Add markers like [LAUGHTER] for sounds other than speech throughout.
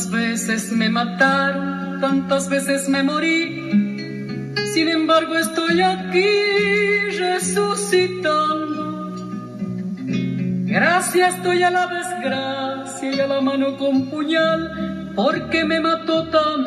Tantas veces me mataron, tantas veces me morí. Sin embargo estoy aquí resucitando. Gracias estoy a la desgracia y a la mano con puñal porque me mató tan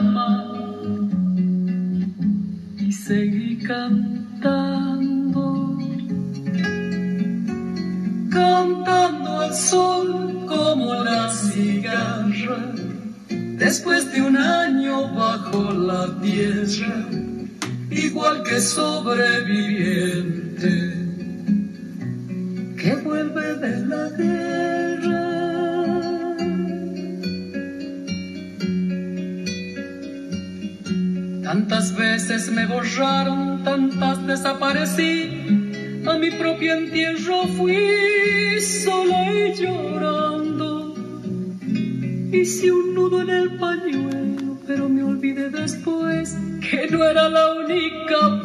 borraron, tantas desaparecí, a mi propio entierro fui sola y llorando. Hice un nudo en el pañuelo, pero me olvidé después que no era la única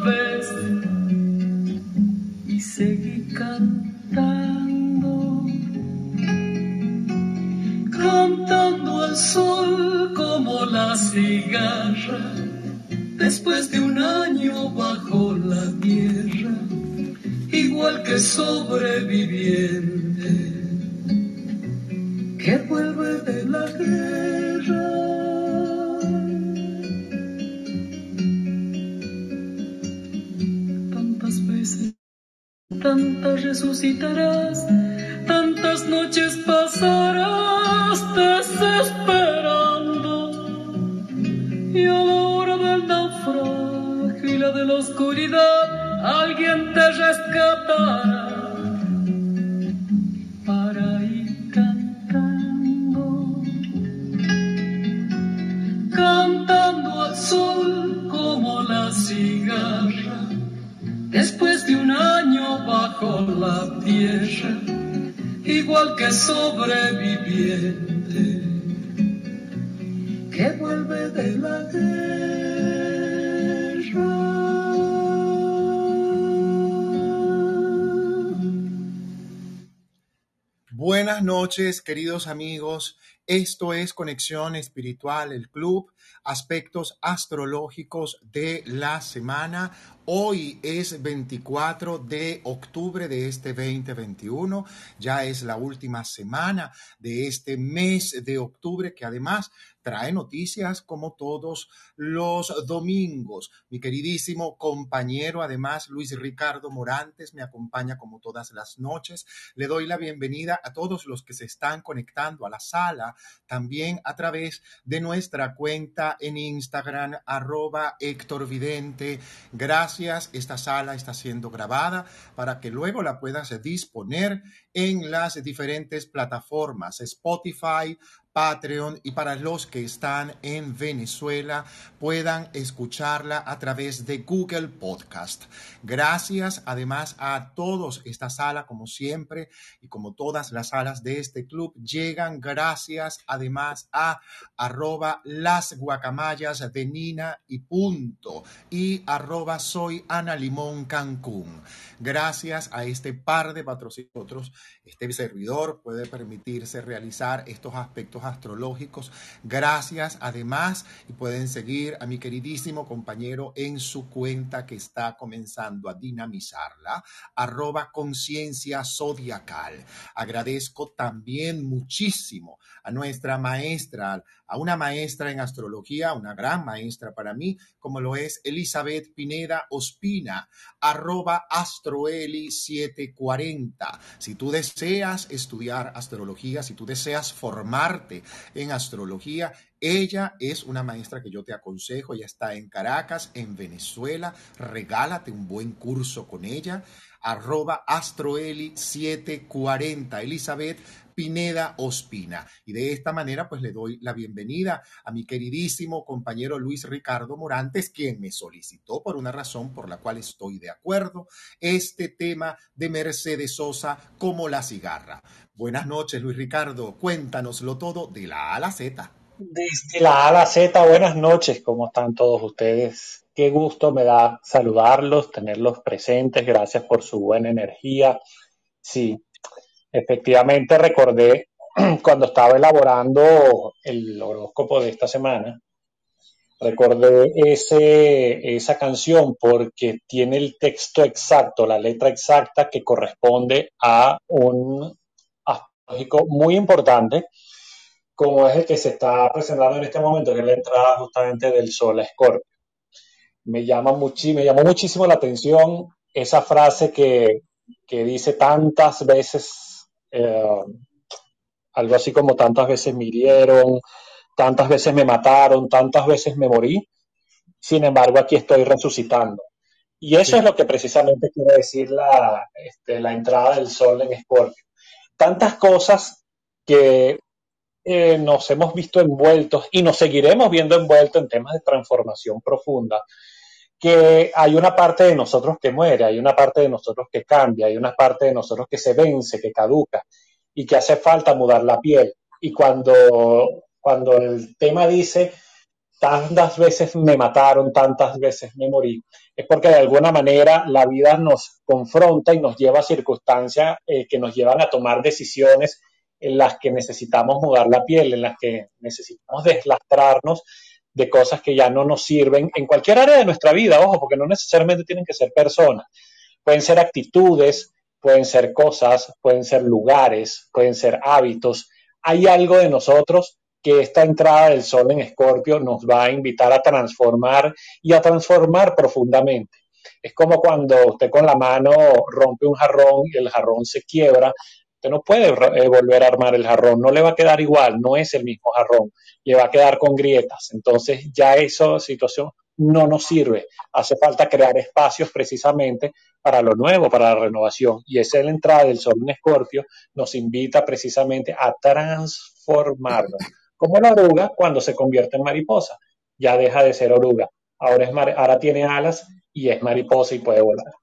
que sobreviviente que vuelve de la guerra. Buenas noches, queridos amigos. Esto es Conexión Espiritual, el club aspectos astrológicos de la semana. Hoy es 24 de octubre de este 2021, ya es la última semana de este mes de octubre que además trae noticias como todos los domingos. Mi queridísimo compañero, además, Luis Ricardo Morantes, me acompaña como todas las noches. Le doy la bienvenida a todos los que se están conectando a la sala, también a través de nuestra cuenta en Instagram, arroba Héctor Vidente. Gracias, esta sala está siendo grabada para que luego la puedas disponer en las diferentes plataformas Spotify, Patreon y para los que están en Venezuela puedan escucharla a través de Google Podcast. Gracias además a todos. Esta sala, como siempre, y como todas las salas de este club, llegan gracias además a arroba las guacamayas de Nina y punto y arroba soy Ana Limón Cancún. Gracias a este par de patrocinadores, este servidor puede permitirse realizar estos aspectos astrológicos. Gracias además y pueden seguir a mi queridísimo compañero en su cuenta que está comenzando a dinamizarla, arroba conciencia zodiacal. Agradezco también muchísimo a nuestra maestra, a una maestra en astrología, una gran maestra para mí, como lo es Elizabeth Pineda Ospina, arroba astroeli740. Si tú deseas estudiar astrología, si tú deseas formarte en astrología, ella es una maestra que yo te aconsejo, ella está en Caracas, en Venezuela, regálate un buen curso con ella arroba astroeli740. Elizabeth Pineda Ospina. Y de esta manera, pues le doy la bienvenida a mi queridísimo compañero Luis Ricardo Morantes, quien me solicitó por una razón por la cual estoy de acuerdo, este tema de Mercedes Sosa como la cigarra. Buenas noches, Luis Ricardo. Cuéntanoslo todo de la A la Z. Desde la A a la Z, buenas noches. ¿Cómo están todos ustedes? Qué gusto me da saludarlos, tenerlos presentes. Gracias por su buena energía. Sí, efectivamente recordé [CLEARS THROAT] cuando estaba elaborando el horóscopo de esta semana, recordé ese, esa canción porque tiene el texto exacto, la letra exacta que corresponde a un astrológico muy importante, como es el que se está presentando en este momento, que es la entrada justamente del Sol a Escorpio. Me, llama me llamó muchísimo la atención esa frase que, que dice tantas veces, eh, algo así como tantas veces me hirieron, tantas veces me mataron, tantas veces me morí, sin embargo aquí estoy resucitando. Y eso es lo que precisamente quiere decir la, este, la entrada del sol en Escorpio. Tantas cosas que eh, nos hemos visto envueltos y nos seguiremos viendo envueltos en temas de transformación profunda, que hay una parte de nosotros que muere, hay una parte de nosotros que cambia, hay una parte de nosotros que se vence, que caduca y que hace falta mudar la piel. Y cuando cuando el tema dice tantas veces me mataron, tantas veces me morí, es porque de alguna manera la vida nos confronta y nos lleva a circunstancias eh, que nos llevan a tomar decisiones en las que necesitamos mudar la piel, en las que necesitamos deslastrarnos de cosas que ya no nos sirven en cualquier área de nuestra vida, ojo, porque no necesariamente tienen que ser personas, pueden ser actitudes, pueden ser cosas, pueden ser lugares, pueden ser hábitos. Hay algo de nosotros que esta entrada del sol en Escorpio nos va a invitar a transformar y a transformar profundamente. Es como cuando usted con la mano rompe un jarrón y el jarrón se quiebra. Usted no puede eh, volver a armar el jarrón, no le va a quedar igual, no es el mismo jarrón, le va a quedar con grietas. Entonces ya esa situación no nos sirve. Hace falta crear espacios precisamente para lo nuevo, para la renovación. Y esa es la entrada del sol en Escorpio, nos invita precisamente a transformarnos como la oruga cuando se convierte en mariposa. Ya deja de ser oruga. Ahora, es ahora tiene alas y es mariposa y puede volar.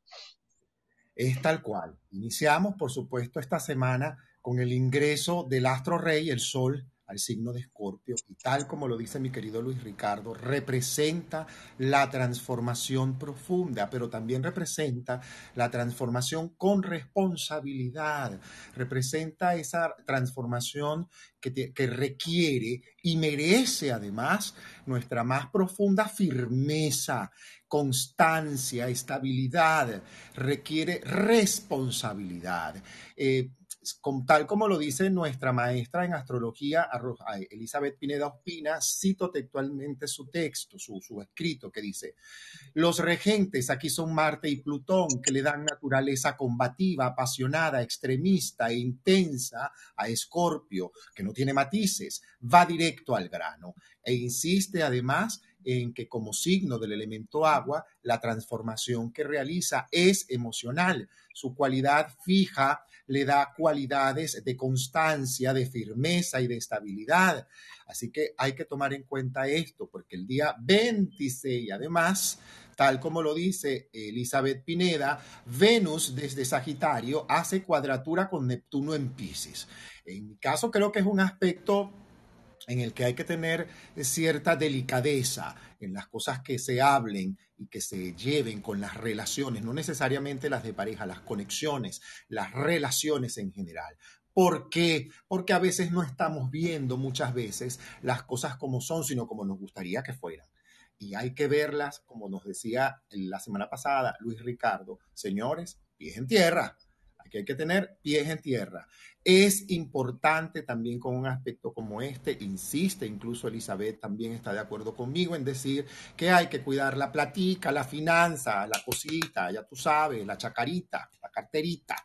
Es tal cual. Iniciamos, por supuesto, esta semana con el ingreso del astro rey, el sol, al signo de Escorpio y tal como lo dice mi querido Luis Ricardo, representa la transformación profunda, pero también representa la transformación con responsabilidad, representa esa transformación que, requiere y merece además nuestra más profunda firmeza, constancia, estabilidad, requiere responsabilidad. Eh, tal como lo dice nuestra maestra en astrología, Elizabeth Pineda Ospina, cito textualmente su texto, su, su escrito, que dice, los regentes aquí son Marte y Plutón, que le dan naturaleza combativa, apasionada, extremista e intensa a Escorpio, que no tiene matices, va directo al grano e insiste además en que como signo del elemento agua, la transformación que realiza es emocional. Su cualidad fija le da cualidades de constancia, de firmeza y de estabilidad. Así que hay que tomar en cuenta esto, porque el día 26, además, tal como lo dice Elizabeth Pineda, Venus desde Sagitario hace cuadratura con Neptuno en Pisces. En mi caso creo que es un aspecto en el que hay que tener cierta delicadeza en las cosas que se hablen y que se lleven con las relaciones, no necesariamente las de pareja, las conexiones, las relaciones en general. ¿Por qué? Porque a veces no estamos viendo muchas veces las cosas como son, sino como nos gustaría que fueran. Y hay que verlas, como nos decía la semana pasada Luis Ricardo, señores, pies en tierra. Aquí hay que tener pies en tierra. Es importante también con un aspecto como este, insiste, incluso Elizabeth también está de acuerdo conmigo en decir que hay que cuidar la platica, la finanza, la cosita, ya tú sabes, la chacarita, la carterita,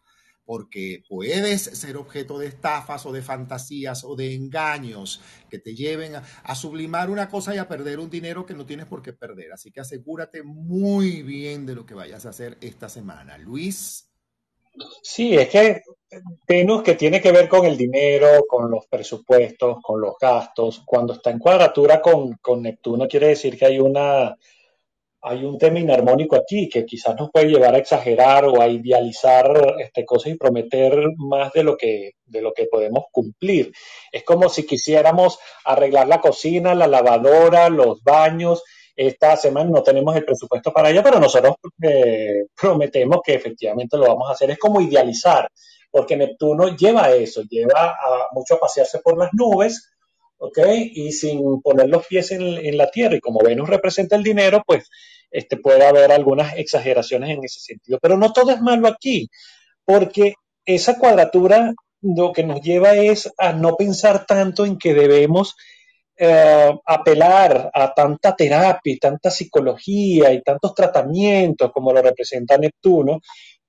porque puedes ser objeto de estafas o de fantasías o de engaños que te lleven a, a, sublimar una cosa y a perder un dinero que no tienes por qué perder. Así que asegúrate muy bien de lo que vayas a hacer esta semana. Luis. Sí, es que Venus que tiene que ver con el dinero, con los presupuestos, con los gastos. Cuando está en cuadratura con, con Neptuno quiere decir que hay una hay un tema inarmónico aquí que quizás nos puede llevar a exagerar o a idealizar este, cosas y prometer más de lo que de lo que podemos cumplir. Es como si quisiéramos arreglar la cocina, la lavadora, los baños esta semana no tenemos el presupuesto para ello, pero nosotros eh, prometemos que efectivamente lo vamos a hacer. Es como idealizar, porque Neptuno lleva eso, lleva a, mucho a pasearse por las nubes, ¿ok? Y sin poner los pies en, la tierra, y como Venus representa el dinero, pues este, puede haber algunas exageraciones en ese sentido. Pero no todo es malo aquí, porque esa cuadratura lo que nos lleva es a no pensar tanto en que debemos eh, apelar a tanta terapia y tanta psicología y tantos tratamientos como lo representa Neptuno,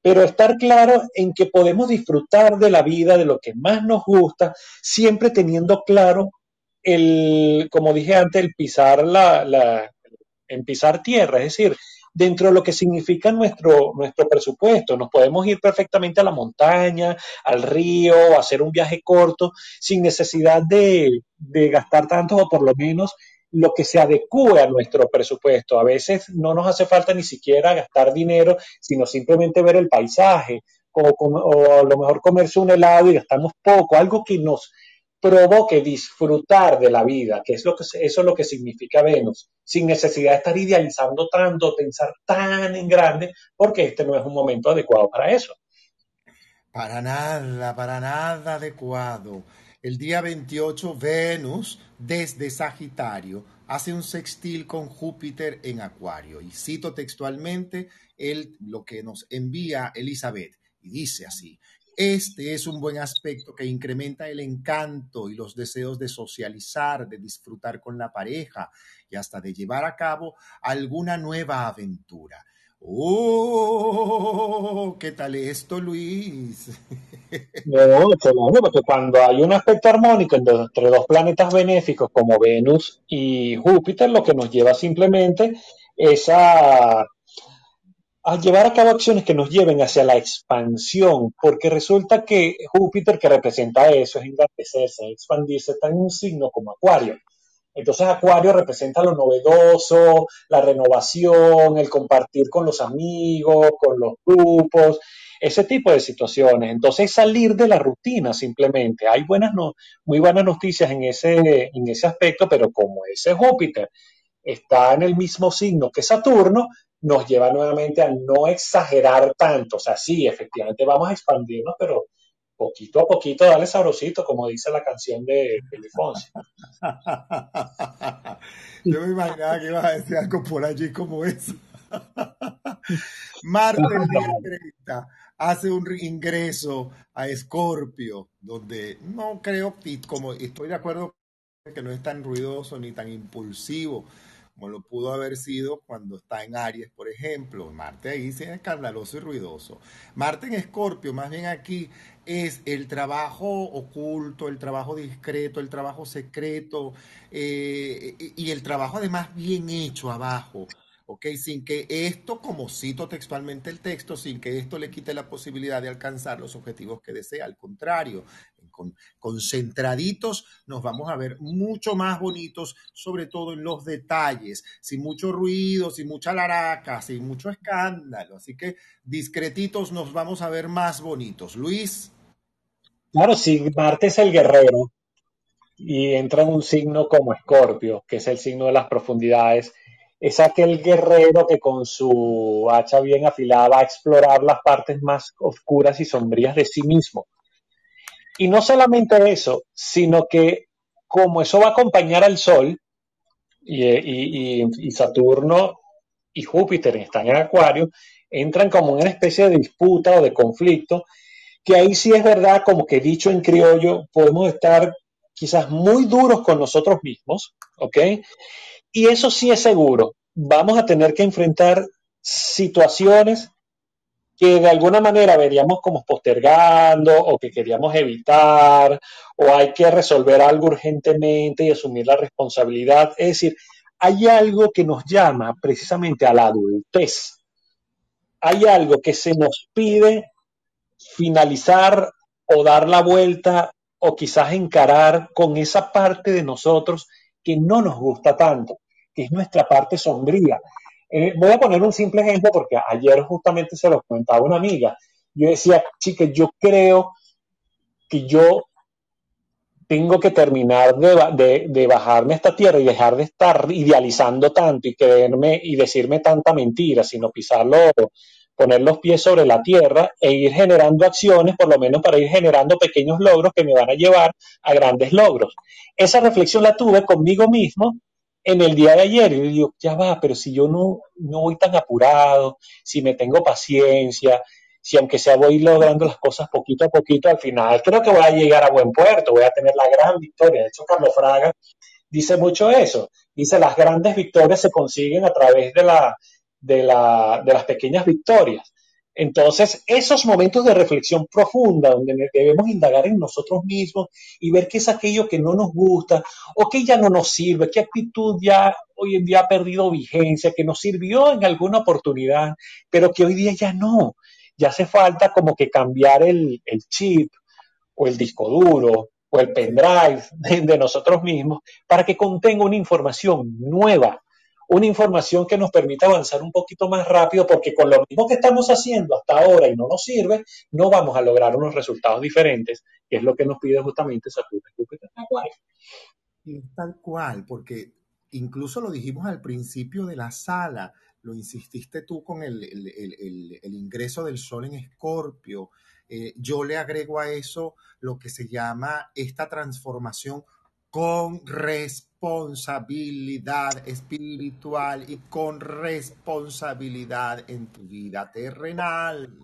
pero estar claro en que podemos disfrutar de la vida, de lo que más nos gusta, siempre teniendo claro el, como dije antes, el pisar la, la en pisar tierra, es decir, dentro de lo que significa nuestro, nuestro presupuesto. Nos podemos ir perfectamente a la montaña, al río, hacer un viaje corto, sin necesidad de, de gastar tanto o por lo menos lo que se adecue a nuestro presupuesto. A veces no nos hace falta ni siquiera gastar dinero, sino simplemente ver el paisaje o, a lo mejor comerse un helado y gastamos poco, algo que nos provoque disfrutar de la vida, que es lo que eso es lo que significa Venus, sin necesidad de estar idealizando tanto, pensar tan en grande, porque este no es un momento adecuado para eso. Para nada, para nada adecuado. El día 28, Venus, desde Sagitario, hace un sextil con Júpiter en Acuario. Y cito textualmente el, lo que nos envía Elizabeth. Y dice así, este es un buen aspecto que incrementa el encanto y los deseos de socializar, de disfrutar con la pareja y hasta de llevar a cabo alguna nueva aventura. ¡Oh! ¿Qué tal esto, Luis? [LAUGHS] No, porque cuando hay un aspecto armónico entre dos planetas benéficos como Venus y Júpiter, lo que nos lleva simplemente es a a llevar a cabo acciones que nos lleven hacia la expansión, porque resulta que Júpiter, que representa eso, es engrandecerse, expandirse, está en un signo como Acuario. Entonces Acuario representa lo novedoso, la renovación, el compartir con los amigos, con los grupos, ese tipo de situaciones. Entonces salir de la rutina simplemente. Hay buenas no, muy buenas noticias en ese, en ese aspecto, pero como ese Júpiter está en el mismo signo que Saturno, nos lleva nuevamente a no exagerar tanto. O sea, sí, efectivamente vamos a expandirnos, pero poquito a poquito, dale sabrosito, como dice la canción de Felifonso. [LAUGHS] Yo me imaginaba que ibas a decir algo por allí como eso. Marte el día 30 hace un ingreso a Escorpio, donde no creo, como estoy de acuerdo que no es tan ruidoso ni tan impulsivo, como lo pudo haber sido cuando está en Aries, por ejemplo. Marte ahí sí es escandaloso y ruidoso. Marte en Escorpio, más bien aquí, es el trabajo oculto, el trabajo discreto, el trabajo secreto eh, y el trabajo además bien hecho abajo. ¿ok? Sin que esto, como cito textualmente el texto, sin que esto le quite la posibilidad de alcanzar los objetivos que desea. Al contrario, con, concentraditos nos vamos a ver mucho más bonitos, sobre todo en los detalles, sin mucho ruido, sin mucha laraca, sin mucho escándalo. Así que discretitos nos vamos a ver más bonitos. Luis. Claro, si Marte es el guerrero y entra en un signo como Escorpio, que es el signo de las profundidades, es aquel guerrero que con su hacha bien afilada va a explorar las partes más oscuras y sombrías de sí mismo. Y no solamente eso, sino que como eso va a acompañar al Sol y, Saturno y Júpiter están en Acuario, entran como en una especie de disputa o de conflicto, que ahí sí es verdad, como que dicho en criollo, podemos estar quizás muy duros con nosotros mismos, ¿ok? Y eso sí es seguro, vamos a tener que enfrentar situaciones que de alguna manera veríamos como postergando o que queríamos evitar o hay que resolver algo urgentemente y asumir la responsabilidad. Es decir, hay algo que nos llama precisamente a la adultez. Hay algo que se nos pide finalizar o dar la vuelta o quizás encarar con esa parte de nosotros que no nos gusta tanto, que es nuestra parte sombría, eh, voy a poner un simple ejemplo porque ayer justamente se lo comentaba una amiga. Yo decía, chica, yo creo que yo tengo que terminar de, de, bajarme a esta tierra y dejar de estar idealizando tanto y creerme y decirme tanta mentira, sino pisar lo, poner los pies sobre la tierra e ir generando acciones, por lo menos para ir generando pequeños logros que me van a llevar a grandes logros. Esa reflexión la tuve conmigo mismo en el día de ayer y digo, ya va, pero si yo no, no voy tan apurado, si me tengo paciencia, si aunque sea voy logrando las cosas poquito a poquito, al final creo que voy a llegar a buen puerto, voy a tener la gran victoria. De hecho, Carlos Fraga dice mucho eso. Dice, las grandes victorias se consiguen a través de, la, de, la, de las pequeñas victorias. Entonces, esos momentos de reflexión profunda, donde debemos indagar en nosotros mismos y ver qué es aquello que no nos gusta o que ya no nos sirve, qué actitud ya hoy en día ha perdido vigencia, que nos sirvió en alguna oportunidad, pero que hoy día ya no. Ya hace falta como que cambiar el, el chip o el disco duro o el pendrive de nosotros mismos para que contenga una información nueva, una información que nos permita avanzar un poquito más rápido, porque con lo mismo que estamos haciendo hasta ahora y no nos sirve, no vamos a lograr unos resultados diferentes, que es lo que nos pide justamente Saturno Júpiter tal cual, porque incluso lo dijimos al principio de la sala, lo insististe tú con el, ingreso del Sol en Escorpio. Eh, yo le agrego a eso lo que se llama esta transformación con responsabilidad espiritual y con responsabilidad en tu vida terrenal.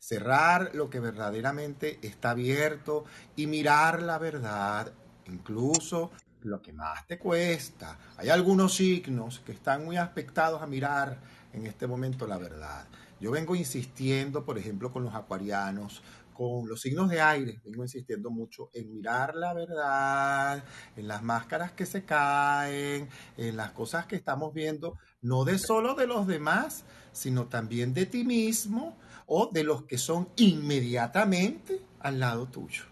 Cerrar lo que verdaderamente está abierto y mirar la verdad, incluso lo que más te cuesta. Hay algunos signos que están muy aspectados a mirar en este momento la verdad. Yo vengo insistiendo, por ejemplo, con los acuarianos, con los signos de aire, vengo insistiendo mucho en mirar la verdad, en las máscaras que se caen, en las cosas que estamos viendo, no de solo de los demás, sino también de ti mismo o de los que son inmediatamente al lado tuyo.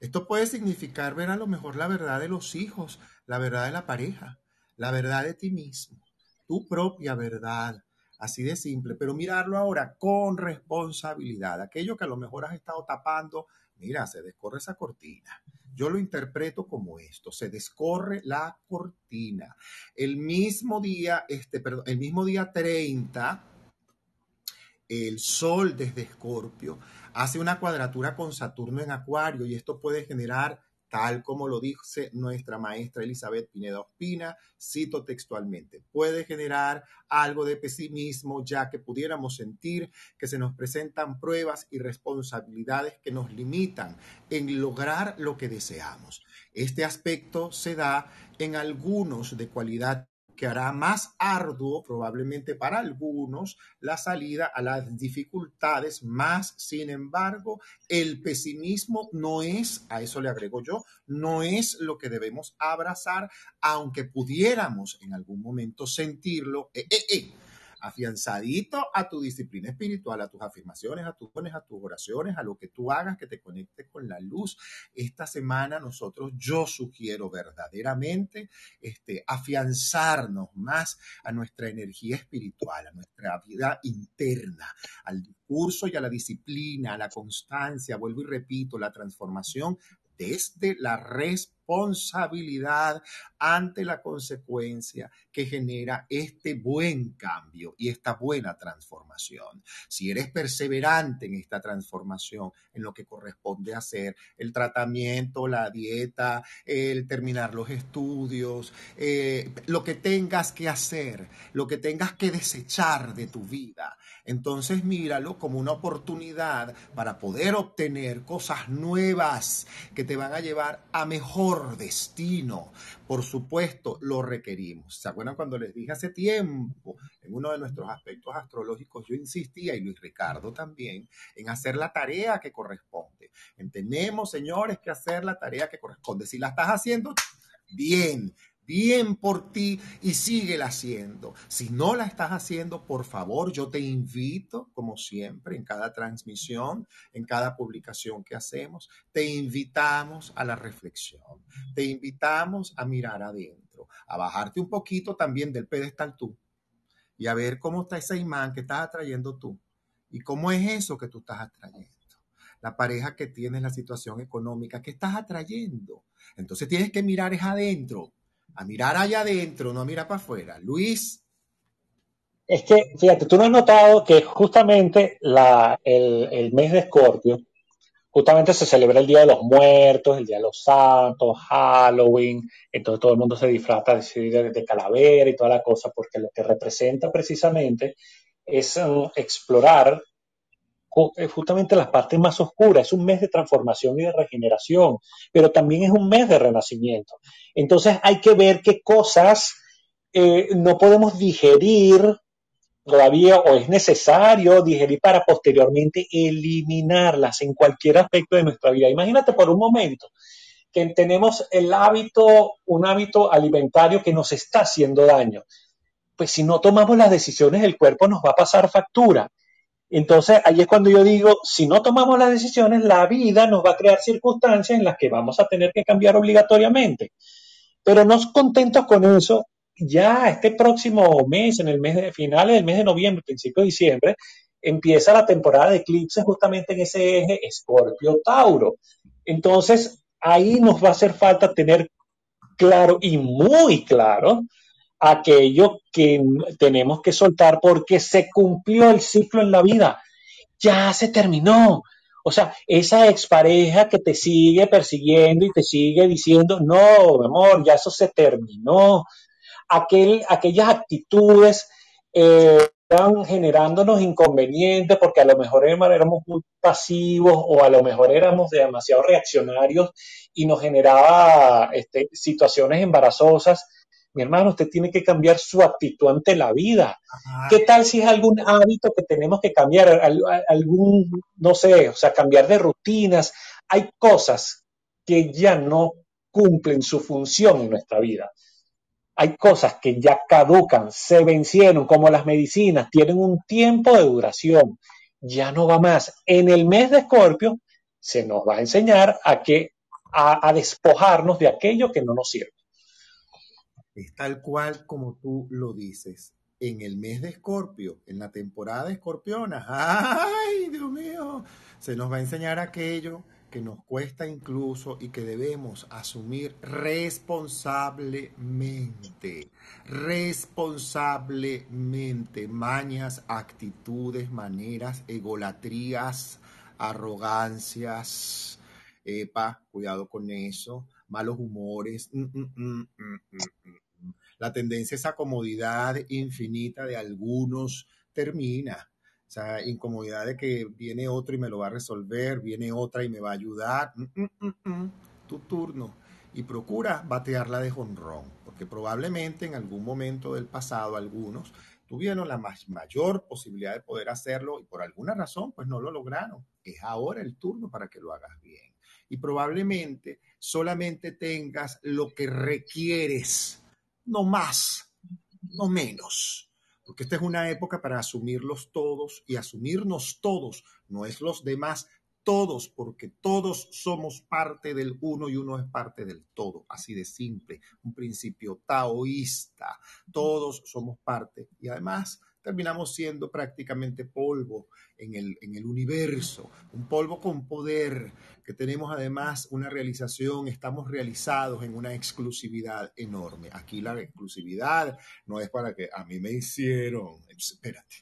Esto puede significar ver a lo mejor la verdad de los hijos, la verdad de la pareja, la verdad de ti mismo, tu propia verdad, Así de simple, pero mirarlo ahora con responsabilidad. Aquello que a lo mejor has estado tapando, mira, se descorre esa cortina. Yo lo interpreto como esto, se descorre la cortina. El mismo día, este, perdón, el mismo día 30, el Sol desde Escorpio hace una cuadratura con Saturno en Acuario y esto puede generar tal como lo dice nuestra maestra Elizabeth Pineda Ospina, cito textualmente, puede generar algo de pesimismo ya que pudiéramos sentir que se nos presentan pruebas y responsabilidades que nos limitan en lograr lo que deseamos. Este aspecto se da en algunos de cualidad que hará más arduo probablemente para algunos la salida a las dificultades, más sin embargo el pesimismo no es, a eso le agrego yo, no es lo que debemos abrazar, aunque pudiéramos en algún momento sentirlo. Eh, eh, eh afianzadito a tu disciplina espiritual, a tus afirmaciones, a tus dones, a tus oraciones, a lo que tú hagas que te conecte con la luz. Esta semana nosotros, yo sugiero verdaderamente este, afianzarnos más a nuestra energía espiritual, a nuestra vida interna, al discurso y a la disciplina, a la constancia, vuelvo y repito, la transformación desde la responsabilidad ante la consecuencia que genera este buen cambio y esta buena transformación. Si eres perseverante en esta transformación, en lo que corresponde hacer, el tratamiento, la dieta, el terminar los estudios, eh, lo que tengas que hacer, lo que tengas que desechar de tu vida, entonces míralo como una oportunidad para poder obtener cosas nuevas que te van a llevar a mejor destino. Por supuesto, lo requerimos. ¿Se acuerdan cuando les dije hace tiempo, en uno de nuestros aspectos astrológicos, yo insistía, y Luis Ricardo también, en hacer la tarea que corresponde? Entendemos, señores, que hacer la tarea que corresponde. Si la estás haciendo, bien bien por ti y síguela haciendo. Si no la estás haciendo, por favor, yo te invito, como siempre, en cada transmisión, en cada publicación que hacemos, te invitamos a la reflexión, te invitamos a mirar adentro, a bajarte un poquito también del pedestal tú y a ver cómo está ese imán que estás atrayendo tú y cómo es eso que tú estás atrayendo. La pareja que tienes, la situación económica que estás atrayendo. Entonces tienes que mirar es adentro a mirar allá adentro, no a mirar para afuera. Luis. Es que, fíjate, tú no has notado que justamente la, el, el mes de Escorpio, justamente se celebra el Día de los Muertos, el Día de los Santos, Halloween, entonces todo el mundo se disfraza de, de calavera y toda la cosa, porque lo que representa precisamente es um, explorar justamente las partes más oscuras. Es un mes de transformación y de regeneración, pero también es un mes de renacimiento. Entonces hay que ver qué cosas eh, no podemos digerir todavía o es necesario digerir para posteriormente eliminarlas en cualquier aspecto de nuestra vida. Imagínate por un momento que tenemos el hábito, un hábito alimentario que nos está haciendo daño. Pues si no tomamos las decisiones, el cuerpo nos va a pasar factura. Entonces, ahí es cuando yo digo, si no tomamos las decisiones, la vida nos va a crear circunstancias en las que vamos a tener que cambiar obligatoriamente. Pero no contentos con eso, ya este próximo mes, en el mes de finales del mes de noviembre, principio de diciembre, empieza la temporada de eclipses justamente en ese eje Escorpio-Tauro. Entonces, ahí nos va a hacer falta tener claro y muy claro aquello que tenemos que soltar porque se cumplió el ciclo en la vida. Ya se terminó. O sea, esa expareja que te sigue persiguiendo y te sigue diciendo, no, amor, ya eso se terminó aquel, aquellas actitudes eh, están generándonos inconvenientes porque a lo mejor éramos muy pasivos o a lo mejor éramos demasiado reaccionarios y nos generaba este, situaciones embarazosas. Mi hermano, usted tiene que cambiar su actitud ante la vida. ¿Qué tal si es algún hábito que tenemos que cambiar? Algún, no sé, o sea, cambiar de rutinas. Hay cosas que ya no cumplen su función en nuestra vida hay cosas que ya caducan, se vencieron, como las medicinas, tienen un tiempo de duración, ya no va más. En el mes de Escorpio se nos va a enseñar a que a, despojarnos de aquello que no nos sirve. Es tal cual como tú lo dices. En el mes de Escorpio, en la temporada de Escorpiona, ¡ay, Dios mío! Se nos va a enseñar aquello que nos cuesta incluso y que debemos asumir responsablemente, responsablemente, mañas, actitudes, maneras, egolatrías, arrogancias, epa, cuidado con eso, malos humores, mm, mm, mm, la tendencia a esa comodidad infinita de algunos termina o sea, incomodidad de que viene otro y me lo va a resolver, viene otra y me va a ayudar. Mm, mm, mm, tu turno. Y procura batearla de jonrón, porque probablemente en algún momento del pasado algunos tuvieron la mayor posibilidad de poder hacerlo y por alguna razón pues no lo lograron. Es ahora el turno para que lo hagas bien. Y probablemente solamente tengas lo que requieres, no más, no menos. Porque esta es una época para asumirlos todos y asumirnos todos, no es los demás, todos, porque todos somos parte del uno y uno es parte del todo, así de simple, un principio taoísta, todos somos parte y además terminamos siendo prácticamente polvo en el, en el universo, un polvo con poder, que tenemos además una realización, estamos realizados en una exclusividad enorme. Aquí la exclusividad no es para que a mí me hicieron, espérate,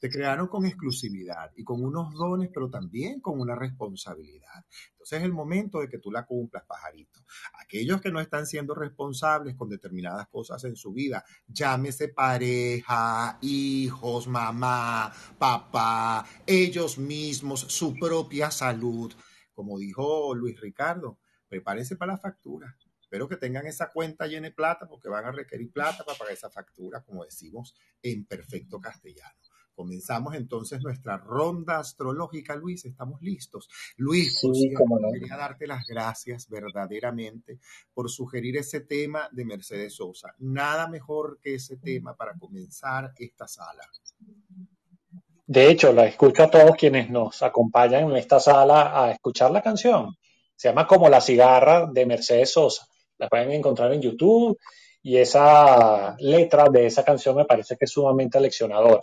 te crearon con exclusividad y con unos dones, pero también con una responsabilidad. Entonces es el momento de que tú la cumplas, pajarito. Aquellos que no están siendo responsables con determinadas cosas en su vida, llámese pareja, hijos, mamá, papá, ellos mismos, su propia salud. Como dijo Luis Ricardo, prepárense para la factura. Espero que tengan esa cuenta llena de plata porque van a requerir plata para pagar esa factura, como decimos en perfecto castellano. Comenzamos entonces nuestra ronda astrológica, Luis. ¿Estamos listos? Luis, quería darte las gracias verdaderamente por sugerir ese tema de Mercedes Sosa. Nada mejor que ese tema para comenzar esta sala. De hecho, la escucho a todos quienes nos acompañan en esta sala a escuchar la canción. Se llama Como la cigarra de Mercedes Sosa. La pueden encontrar en YouTube y esa letra de esa canción me parece que es sumamente leccionadora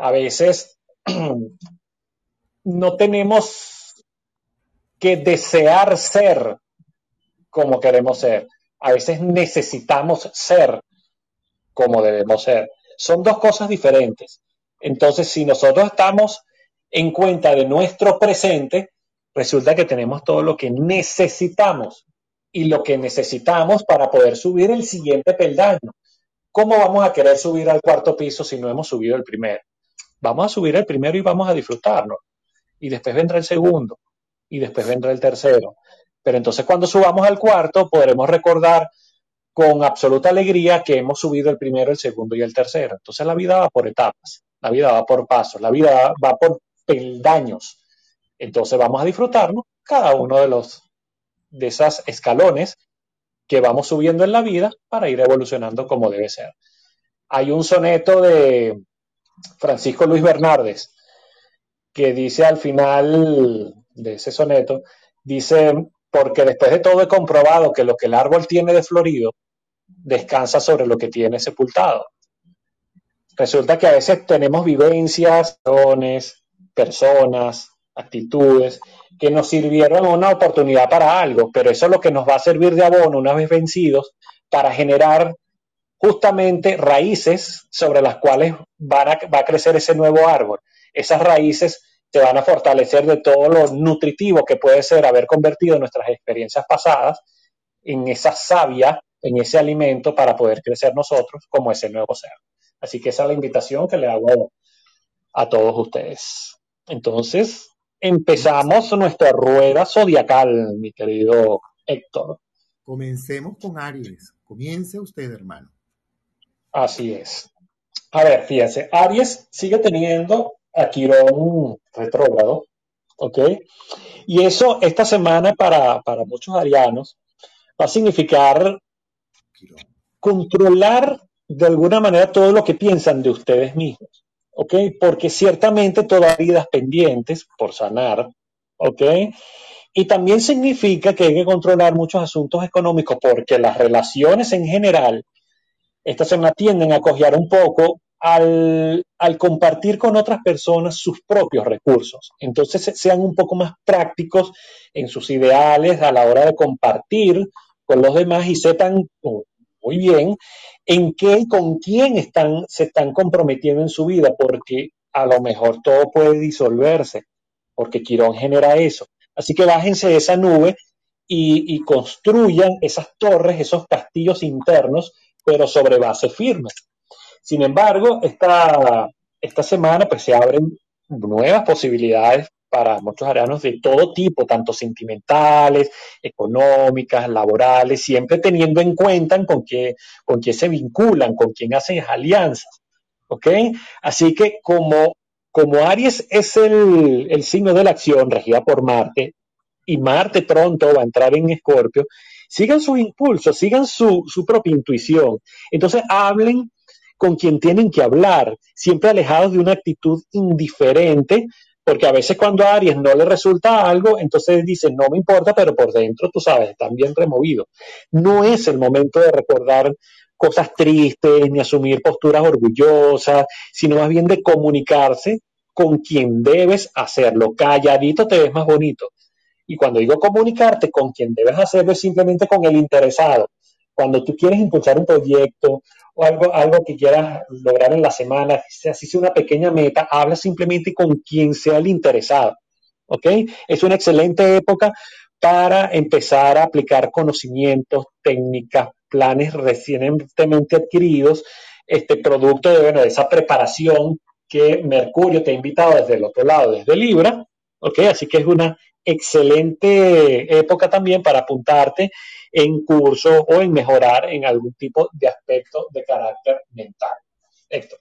a veces [CLEARS THROAT] no tenemos que desear ser como queremos ser. A veces necesitamos ser como debemos ser. son dos cosas diferentes. Entonces, si nosotros estamos en cuenta de nuestro presente, resulta que tenemos todo lo que necesitamos y lo que necesitamos para poder subir el siguiente peldaño. ¿Cómo vamos a querer subir al cuarto piso si no hemos subido el primero? Vamos a subir el primero y vamos a disfrutarlo. Y después vendrá el segundo. Y después vendrá el tercero. Pero entonces cuando subamos al cuarto podremos recordar con absoluta alegría que hemos subido el primero, el segundo y el tercero. Entonces la vida va por etapas, la vida va por pasos, la vida va por peldaños. Entonces vamos a disfrutarnos cada uno de los de escalones que vamos subiendo en la vida para ir evolucionando como debe ser. Hay un soneto de Francisco Luis Bernardes que dice al final de ese soneto, dice, porque después de todo he comprobado que lo que el árbol tiene de florido descansa sobre lo que tiene sepultado. Resulta que a veces tenemos vivencias, personas, actitudes que nos sirvieron una oportunidad para algo, pero eso es lo que nos va a servir de abono una vez vencidos para generar justamente raíces sobre las cuales va a crecer ese nuevo árbol. Esas raíces te van a fortalecer de todo lo nutritivo que puede ser haber convertido nuestras experiencias pasadas en esa savia, en ese alimento para poder crecer nosotros como ese nuevo ser. Así que esa es la invitación que le hago a todos ustedes. Entonces, empezamos nuestra rueda zodiacal, mi querido Héctor. Comencemos con Aries. Comience usted, hermano. Así es. A ver, fíjense, Aries sigue teniendo a Quirón retrógrado, ¿ok? Y eso esta semana para, para muchos arianos va a significar controlar de alguna manera todo lo que piensan de ustedes mismos. ¿ok? Porque ciertamente todavía hay vidas pendientes por sanar, ¿ok? Y también significa que hay que controlar muchos asuntos económicos porque las relaciones en general, estas se tienden a cojear un poco al, compartir con otras personas sus propios recursos. Entonces sean un poco más prácticos en sus ideales a la hora de compartir con los demás y sepan muy bien en qué y con quién están, se están comprometiendo en su vida, porque a lo mejor todo puede disolverse, porque Quirón genera eso. Así que bájense de esa nube y, construyan esas torres, esos castillos internos, pero sobre base firme. Sin embargo, esta, esta semana pues se abren nuevas posibilidades para muchos arianos de todo tipo, tanto sentimentales, económicas, laborales, siempre teniendo en cuenta con qué, con quién se vinculan, con quién hacen alianzas. Así que como, como Aries es el, el signo de la acción regida por Marte, y Marte pronto va a entrar en Escorpio, sigan sus impulsos, sigan su, su propia intuición. Entonces hablen con quien tienen que hablar, siempre alejados de una actitud indiferente porque a veces cuando a Aries no le resulta algo, entonces dice, no me importa, pero por dentro, tú sabes, están bien removidos. No es el momento de recordar cosas tristes ni asumir posturas orgullosas, sino más bien de comunicarse con quien debes hacerlo. Calladito te ves más bonito. Y cuando digo comunicarte con quien debes hacerlo es simplemente con el interesado. Cuando tú quieres impulsar un proyecto o algo, algo que quieras lograr en la semana, así sea una pequeña meta, habla simplemente con quien sea el interesado. ¿Ok? Es una excelente época para empezar a aplicar conocimientos, técnicas, planes recientemente adquiridos, este producto de, bueno, de esa preparación que Mercurio te ha invitado desde el otro lado, desde Libra, ¿ok? Así que es una excelente época también para apuntarte en curso o en mejorar en algún tipo de aspecto de carácter mental. Héctor.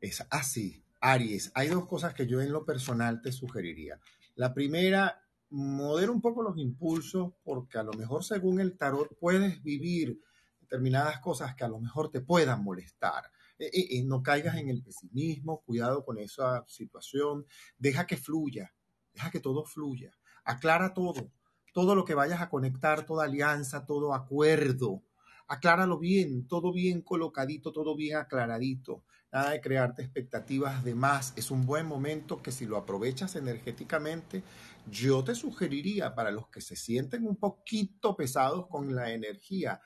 Es así. Aries, hay dos cosas que yo en lo personal te sugeriría. La primera, modera un poco los impulsos porque a lo mejor según el tarot puedes vivir determinadas cosas que a lo mejor te puedan molestar. Eh, eh, eh, no caigas en el pesimismo, cuidado con esa situación, deja que fluya, deja que todo fluya, aclara todo, todo lo que vayas a conectar, toda alianza, todo acuerdo. Acláralo bien, todo bien colocadito, todo bien aclaradito. Nada de crearte expectativas de más. Es un buen momento que si lo aprovechas energéticamente, yo te sugeriría para los que se sienten un poquito pesados con la energía,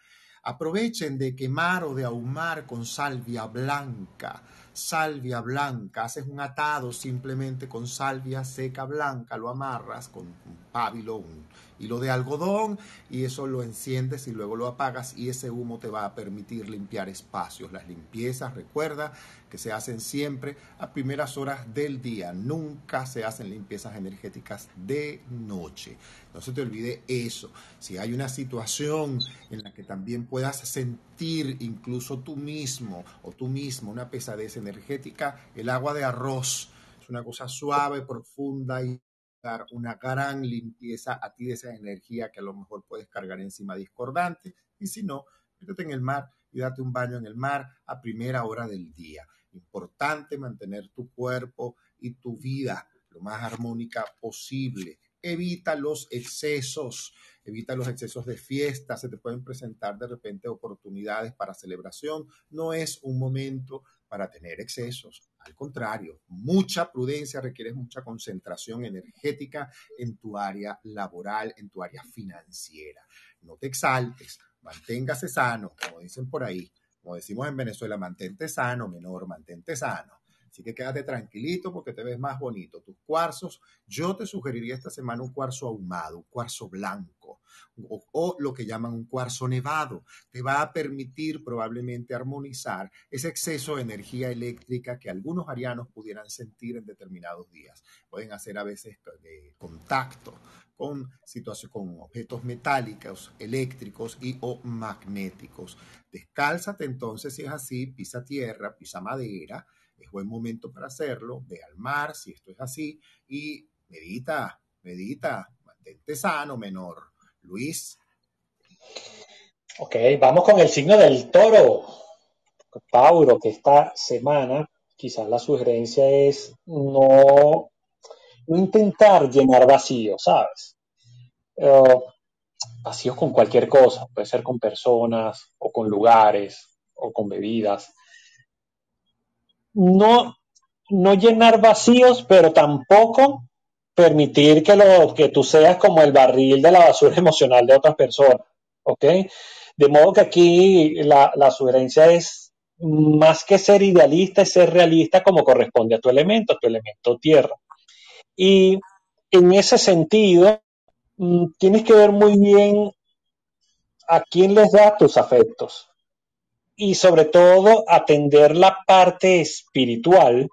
Aprovechen de quemar o de ahumar con salvia blanca salvia blanca, haces un atado simplemente con salvia seca blanca, lo amarras con un pábilo, un hilo de algodón y eso lo enciendes y luego lo apagas y ese humo te va a permitir limpiar espacios. Las limpiezas, recuerda que se hacen siempre a primeras horas del día, nunca se hacen limpiezas energéticas de noche. No se te olvide eso. Si hay una situación en la que también puedas sentir incluso tú mismo o tú mismo una pesadez energética, el agua de arroz es una cosa suave, profunda y dar una gran limpieza a ti de esa energía que a lo mejor puedes cargar encima discordante. Y si no, métete en el mar y date un baño en el mar a primera hora del día. Importante mantener tu cuerpo y tu vida lo más armónica posible. Evita los excesos, evita los excesos de fiesta, se te pueden presentar de repente oportunidades para celebración. No es un momento para tener excesos. Al contrario, mucha prudencia requiere mucha concentración energética en tu área laboral, en tu área financiera. No te exaltes, manténgase sano, como dicen por ahí, como decimos en Venezuela, mantente sano, menor, mantente sano. Así que quédate tranquilito porque te ves más bonito. Tus cuarzos, yo te sugeriría esta semana un cuarzo ahumado, un cuarzo blanco o, lo que llaman un cuarzo nevado. Te va a permitir probablemente armonizar ese exceso de energía eléctrica que algunos arianos pudieran sentir en determinados días. Pueden hacer a veces de contacto con con objetos metálicos, eléctricos y o magnéticos. Descálzate entonces si es así, pisa tierra, pisa madera, es buen momento para hacerlo, ve al mar si esto es así y medita, medita, mantente sano, menor. Luis. Ok, vamos con el signo del toro. Tauro, que esta semana quizás la sugerencia es no, no intentar llenar vacíos, ¿sabes? Eh, vacíos con cualquier cosa, puede ser con personas o con lugares o con bebidas no, no llenar vacíos, pero tampoco permitir que, lo, que tú seas como el barril de la basura [LAUGHS] emocional de otras personas. ¿Ok? De modo que aquí la, la sugerencia es más que ser idealista, es ser realista como corresponde a tu elemento, a tu elemento tierra. Y en ese sentido, mm, tienes que ver muy bien a quién les das tus afectos y sobre todo atender la parte espiritual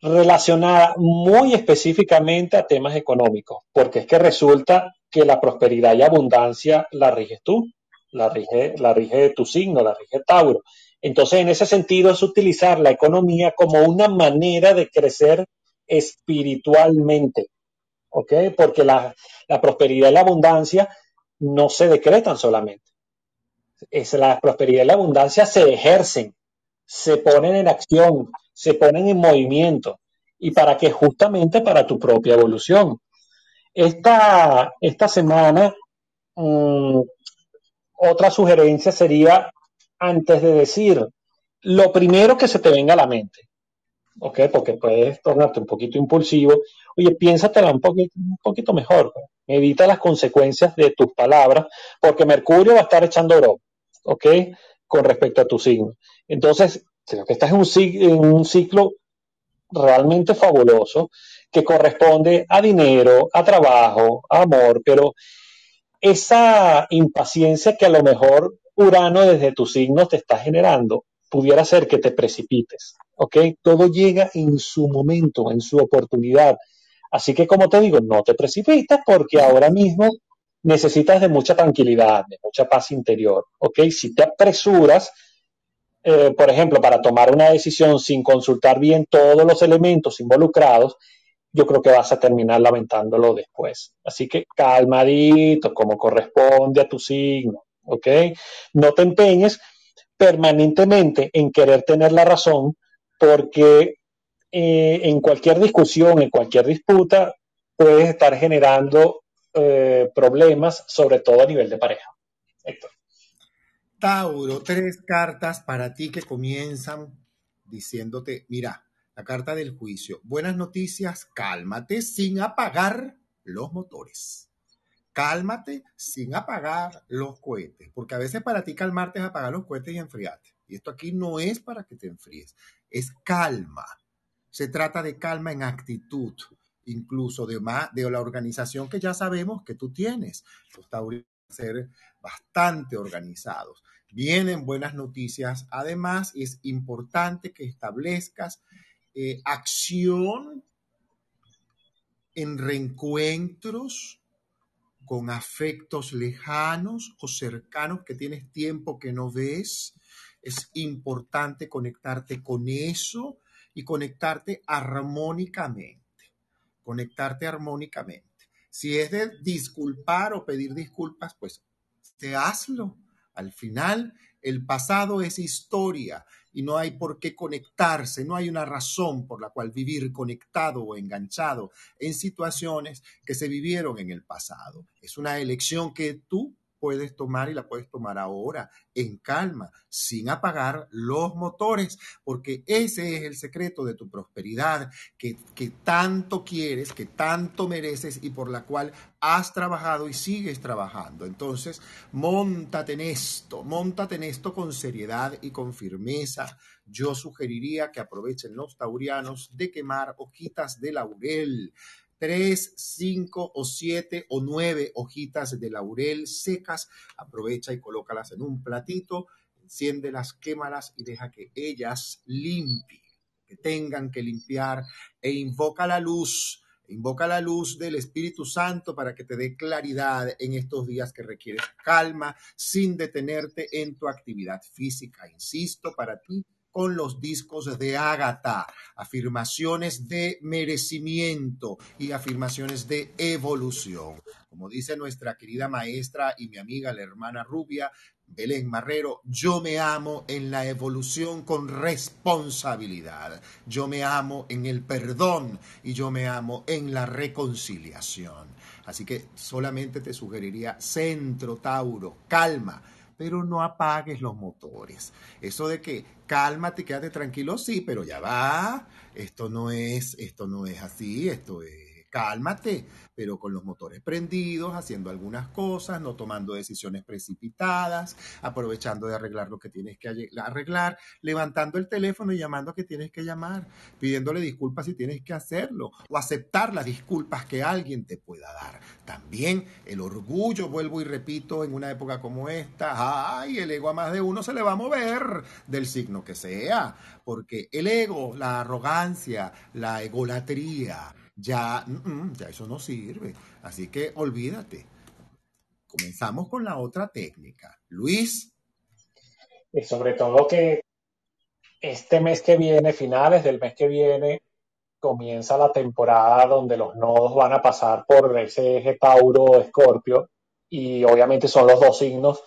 relacionada muy específicamente a temas económicos, porque es que resulta que la prosperidad y abundancia la riges tú, la rige, la rige tu signo, la rige Tauro. Entonces, en ese sentido, es utilizar la economía como una manera de crecer espiritualmente. Porque la, la prosperidad y la abundancia no se decretan solamente es la prosperidad y la abundancia se ejercen, se ponen en acción, se ponen en movimiento. ¿Y para qué? Justamente para tu propia evolución. Esta, esta semana, mm, otra sugerencia sería, antes de decir, lo primero que se te venga a la mente, ¿ok? Porque puedes tornarte un poquito impulsivo. Oye, piénsatela un poquito, un poquito mejor. Evita las consecuencias de tus palabras, porque Mercurio va a estar echando broma. ¿Ok? Con respecto a tu signo. Entonces, creo que estás en un, ciclo realmente fabuloso que corresponde a dinero, a trabajo, a amor, pero esa impaciencia que a lo mejor Urano desde tu signo te está generando pudiera ser que te precipites, ¿ok? Todo llega en su momento, en su oportunidad. Así que como te digo, no te precipites porque ahora mismo necesitas de mucha tranquilidad, de mucha paz interior. ¿Ok? Si te apresuras, eh, por ejemplo, para tomar una decisión sin consultar bien todos los elementos involucrados, yo creo que vas a terminar lamentándolo después. Así que calmadito, como corresponde a tu signo. ¿Ok? No te empeñes permanentemente en querer tener la razón, porque eh, en cualquier discusión, en cualquier disputa, puedes estar generando eh, problemas, sobre todo a nivel de pareja. Héctor. Tauro, tres cartas para ti que comienzan diciéndote, mira, la carta del juicio, buenas noticias, cálmate sin apagar los motores. cálmate sin apagar los cohetes, porque a veces para ti calmarte es apagar los cohetes y enfriarte. Y esto aquí no es para que te enfríes, es calma. Se trata de calma en actitud, incluso de, de la organización que ya sabemos que tú tienes. Los taurinos ser bastante organizados. Vienen buenas noticias. Además, es importante que establezcas eh, acción en reencuentros con afectos lejanos o cercanos que tienes tiempo que no ves. Es importante conectarte con eso y conectarte armónicamente. Conectarte armónicamente. Si es de disculpar o pedir disculpas, pues te hazlo. Al final, el pasado es historia y no hay por qué conectarse, no hay una razón por la cual vivir conectado o enganchado en situaciones que se vivieron en el pasado. Es una elección que tú puedes tomar y la puedes tomar ahora, en calma, sin apagar los motores, porque ese es el secreto de tu prosperidad que, que tanto quieres, que tanto mereces y por la cual has trabajado y sigues trabajando. Entonces, montate en esto, montate en esto con seriedad y con firmeza. Yo sugeriría que aprovechen los taurianos de quemar hojitas de laurel tres, cinco o siete o nueve hojitas de laurel secas. Aprovecha y colócalas en un platito, enciéndelas, quémalas y deja que ellas limpien, que tengan que limpiar e invoca la luz. Invoca la luz del Espíritu Santo para que te dé claridad en estos días que requieres calma sin detenerte en tu actividad física. Insisto, para ti con los discos de Ágata, afirmaciones de merecimiento y afirmaciones de evolución. Como dice nuestra querida maestra y mi amiga, la hermana Rubia, Belén Marrero, yo me amo en la evolución con responsabilidad, yo me amo en el perdón y yo me amo en la reconciliación. Así que solamente te sugeriría centro, Tauro, calma pero no apagues los motores. Eso de que cálmate, quédate tranquilo, sí, pero ya va. Esto no es, esto no es así, esto es cálmate, pero con los motores prendidos, haciendo algunas cosas, no tomando decisiones precipitadas, aprovechando de arreglar lo que tienes que arreglar, levantando el teléfono y llamando a que tienes que llamar, pidiéndole disculpas si tienes que hacerlo, o aceptar las disculpas que alguien te pueda dar. También el orgullo, vuelvo y repito, en una época como esta, ay, el ego a más de uno se le va a mover del signo que sea, porque el ego, la arrogancia, la egolatría, ya, ya eso no sirve. Así que olvídate. Comenzamos con la otra técnica. Luis. Y sobre todo que este mes que viene, finales del mes que viene, comienza la temporada donde los nodos van a pasar por ese eje Tauro-Escorpio y obviamente son los dos signos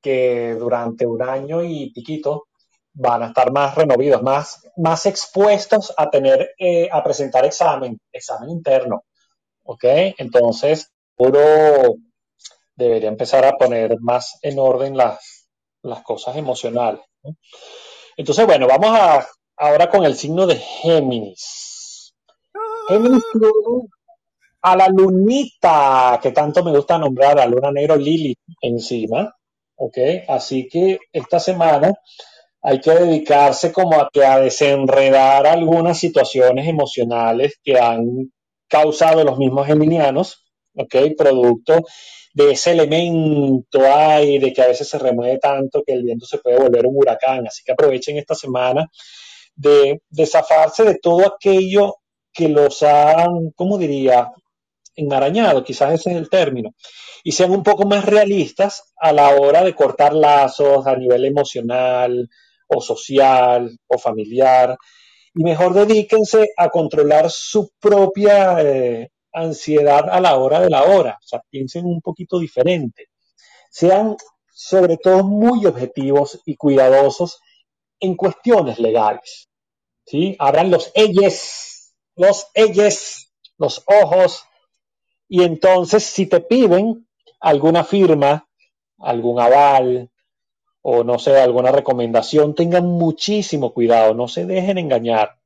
que durante un año y piquito van a estar más renovados, más, más expuestos a tener, eh, a presentar examen, examen interno. ¿Ok? Entonces, uno debería empezar a poner más en orden las, las cosas emocionales. Entonces, bueno, vamos a, ahora con el signo de Géminis. Géminis a la lunita, que tanto me gusta nombrar, a luna negro Lili encima. ¿Ok? Así que esta semana hay que dedicarse como a, que a desenredar algunas situaciones emocionales que han causado los mismos geminianos, ¿ok? Producto de ese elemento aire que a veces se remueve tanto que el viento se puede volver un huracán. Así que aprovechen esta semana de, de zafarse de todo aquello que los han, ¿cómo diría? enmarañado, quizás ese es el término, y sean un poco más realistas a la hora de cortar lazos a nivel emocional, o social o familiar, y mejor dedíquense a controlar su propia eh, ansiedad a la hora de la hora, o sea, piensen un poquito diferente. Sean sobre todo muy objetivos y cuidadosos en cuestiones legales. ¿sí? Abran los eyes, los eyes, los ojos, y entonces si te piden alguna firma, algún aval, o no sé, alguna recomendación, tengan muchísimo cuidado, no se dejen engañar.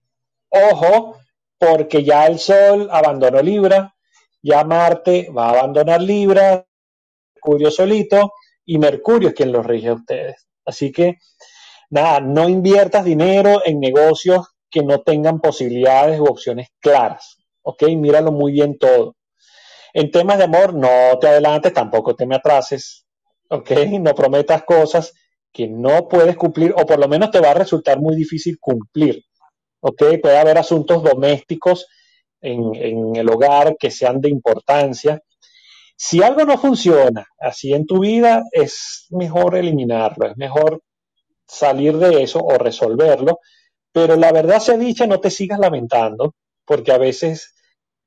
Ojo, porque ya el Sol abandonó Libra Ya Marte va a abandonar Libra, Mercurio solito, y Mercurio es quien los rige a ustedes. Así que, nada, no inviertas dinero en negocios que no tengan posibilidades u opciones claras. ¿Ok? Míralo muy bien todo. En temas de amor, no te adelantes, tampoco te me atrases. ¿Ok? No prometas cosas que no puedes cumplir o por lo menos te va a resultar muy difícil cumplir. ¿Ok? Puede haber asuntos domésticos en, el hogar que sean de importancia si algo no funciona así en tu vida, es mejor eliminarlo, es mejor salir de eso o resolverlo, pero la verdad sea dicha, no te sigas lamentando, porque a veces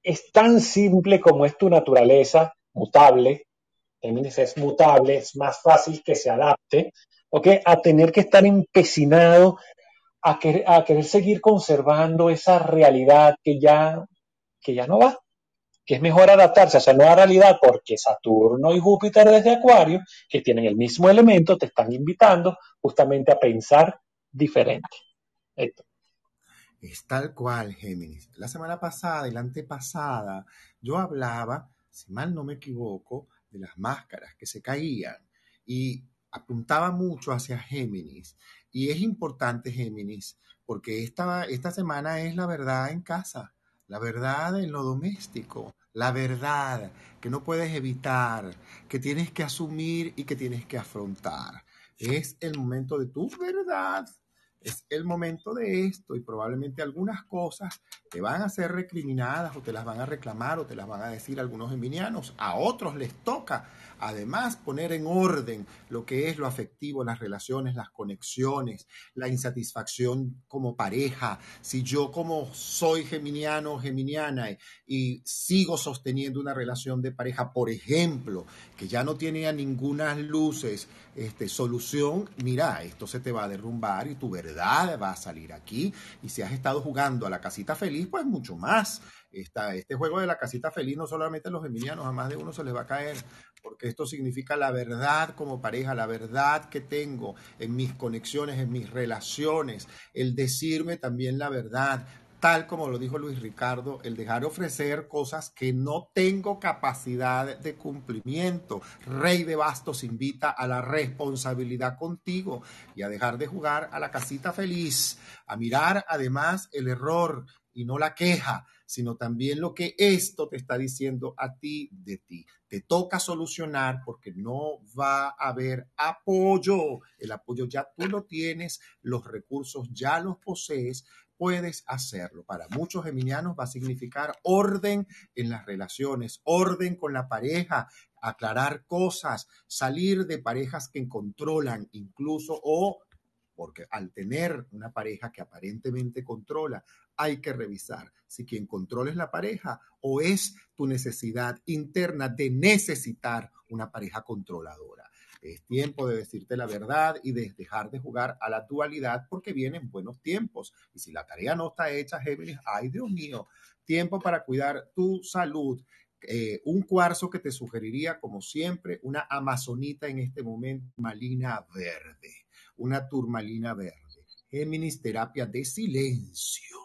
es tan simple como es tu naturaleza, mutable, es mutable, es más fácil que se adapte, ¿ok? A tener que estar empecinado a querer, seguir conservando esa realidad que ya, que ya no va que es mejor adaptarse a esa nueva realidad porque Saturno y Júpiter desde Acuario, que tienen el mismo elemento, te están invitando justamente a pensar diferente. Es tal cual, Géminis. La semana pasada y la antepasada yo hablaba, si mal no me equivoco, de las máscaras que se caían y apuntaba mucho hacia Géminis. Y es importante, Géminis, porque esta, esta semana es la verdad en casa, la verdad en lo doméstico, la verdad que no puedes evitar, que tienes que asumir y que tienes que afrontar. Es el momento de tu verdad, es el momento de esto y probablemente algunas cosas te van a ser recriminadas o te las van a reclamar o te las van a decir algunos geminianos. A otros les toca Además, poner en orden lo que es lo afectivo, las relaciones, las conexiones, la insatisfacción como pareja. Si yo como soy geminiano o geminiana y, sigo sosteniendo una relación de pareja, por ejemplo, que ya no tiene ninguna luces, este, solución, mira, esto se te va a derrumbar y tu verdad va a salir aquí. Y si has estado jugando a la casita feliz, pues mucho más. Este juego de la casita feliz no solamente a los geminianos, a más de uno se les va a caer porque esto significa la verdad como pareja, la verdad que tengo en mis conexiones, en mis relaciones, el decirme también la verdad, tal como lo dijo Luis Ricardo, el dejar ofrecer cosas que no tengo capacidad de cumplimiento. Rey de Bastos invita a la responsabilidad contigo y a dejar de jugar a la casita feliz, a mirar además el error y no la queja, sino también lo que esto te está diciendo a ti de ti. Te toca solucionar porque no va a haber apoyo. El apoyo ya tú lo tienes, los recursos ya los posees, puedes hacerlo. Para muchos geminianos va a significar orden en las relaciones, orden con la pareja, aclarar cosas, salir de parejas que controlan incluso o porque al tener una pareja que aparentemente controla, hay que revisar si quien controla es la pareja o es tu necesidad interna de necesitar una pareja controladora. Es tiempo de decirte la verdad y de dejar de jugar a la dualidad porque vienen buenos tiempos. Y si la tarea no está hecha, Géminis, ay Dios mío, tiempo para cuidar tu salud. Eh, un cuarzo que te sugeriría, como siempre, una amazonita en este momento, malina verde, una turmalina verde. Géminis, terapia de silencio.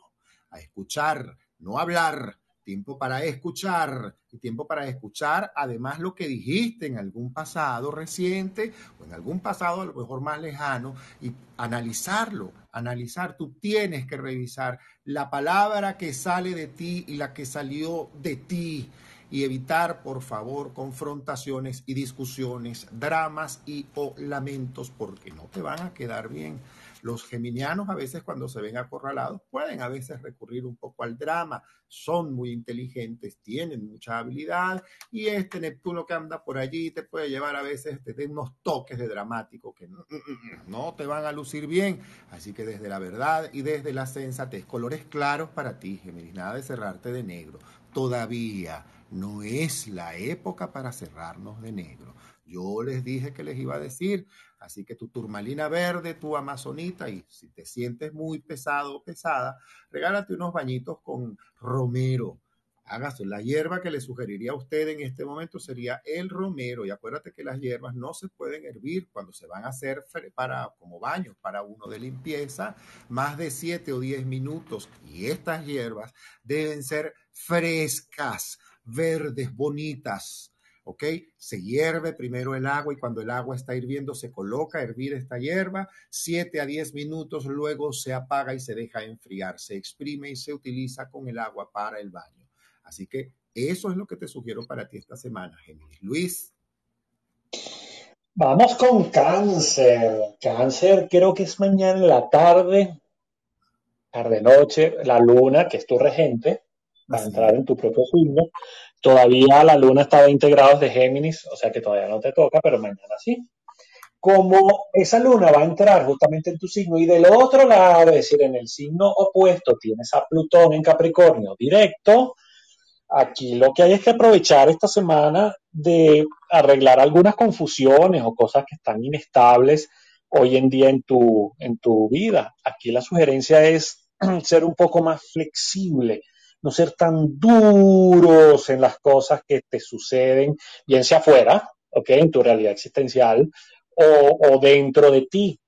A escuchar, no hablar, tiempo para escuchar. Y tiempo para escuchar además lo que dijiste en algún pasado reciente o en algún pasado a lo mejor más lejano y analizarlo, analizar, tú tienes que revisar la palabra que sale de ti y la que salió de ti y evitar, por favor, confrontaciones y discusiones, dramas y lamentos porque no te van a quedar bien. Los geminianos a veces cuando se ven acorralados pueden a veces recurrir un poco al drama, son muy inteligentes, tienen mucha habilidad y este Neptuno que anda por allí te puede llevar a veces te unos toques de dramático que no, no, te van a lucir bien. Así que desde la verdad y desde la sensatez, colores claros para ti, Géminis, nada de cerrarte de negro. Todavía no es la época para cerrarnos de negro. Yo les dije que les iba a decir, así que tu turmalina verde, tu amazonita, y si te sientes muy pesado o pesada, regálate unos bañitos con romero. Hágase. La hierba que le sugeriría a usted en este momento sería el romero. Y acuérdate que las hierbas no se pueden hervir cuando se van a hacer para, como baños para uno de limpieza, más de 7 o 10 minutos. Y estas hierbas deben ser frescas verdes, bonitas. ¿ok? Se hierve primero el agua y cuando el agua está hirviendo se coloca a hervir esta hierba, 7 a 10 minutos, luego se apaga y se deja enfriar, se exprime y se utiliza con el agua para el baño. Así que eso es lo que te sugiero para ti esta semana. Luis. Vamos con cáncer. Cáncer creo que es mañana en la tarde, tarde noche, la luna, que es tu regente, va a entrar en tu propio signo. Todavía la luna está a 20 grados de Géminis, o sea que todavía no te toca, pero mañana sí. Como esa luna va a entrar justamente en tu signo y del otro lado, es decir, en el signo opuesto, tienes a Plutón en Capricornio directo, aquí lo que hay es que aprovechar esta semana de arreglar algunas confusiones o cosas que están inestables hoy en día en tu, en tu vida. Aquí la sugerencia es [CLEARS THROAT] ser un poco más flexible, no ser tan duros en las cosas que te suceden, bien sea afuera, ¿ok? En tu realidad existencial o, dentro de ti.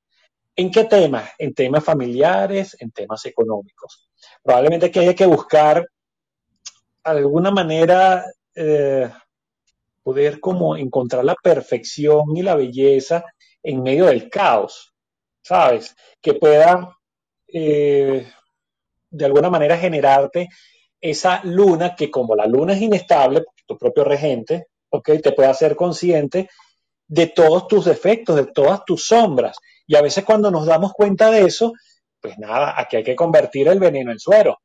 ¿En qué temas? En temas familiares, en temas económicos. Probablemente que haya que buscar alguna manera eh, poder como encontrar la perfección y la belleza en medio del caos, ¿sabes? Que pueda eh, de alguna manera generarte esa luna que como la luna es inestable, tu propio regente, ¿ok? Te puede hacer consciente de todos tus defectos, de todas tus sombras. Y a veces cuando nos damos cuenta de eso, pues nada, aquí hay que convertir el veneno en suero.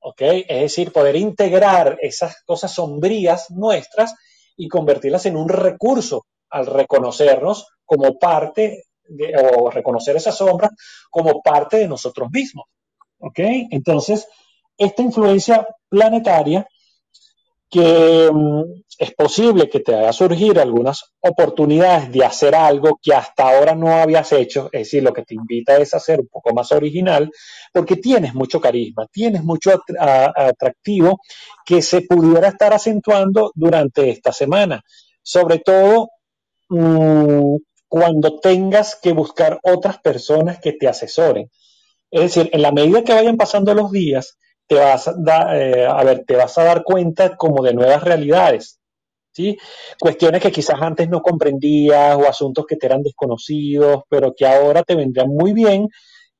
¿ok? Es decir, poder integrar esas cosas sombrías nuestras y convertirlas en un recurso al reconocernos como parte de, o reconocer esas sombras como parte de nosotros mismos. Entonces, esta influencia planetaria que mm, es posible que te haga surgir algunas oportunidades de hacer algo que hasta ahora no habías hecho, es decir, lo que te invita es a ser un poco más original, porque tienes mucho carisma, tienes mucho atractivo que se pudiera estar acentuando durante esta semana, sobre todo mmm, cuando tengas que buscar otras personas que te asesoren. Es decir, en la medida que vayan pasando los días, te vas a, eh, a ver, te vas a dar cuenta como de nuevas realidades, ¿sí? Cuestiones que quizás antes no comprendías o asuntos que te eran desconocidos, pero que ahora te vendrían muy bien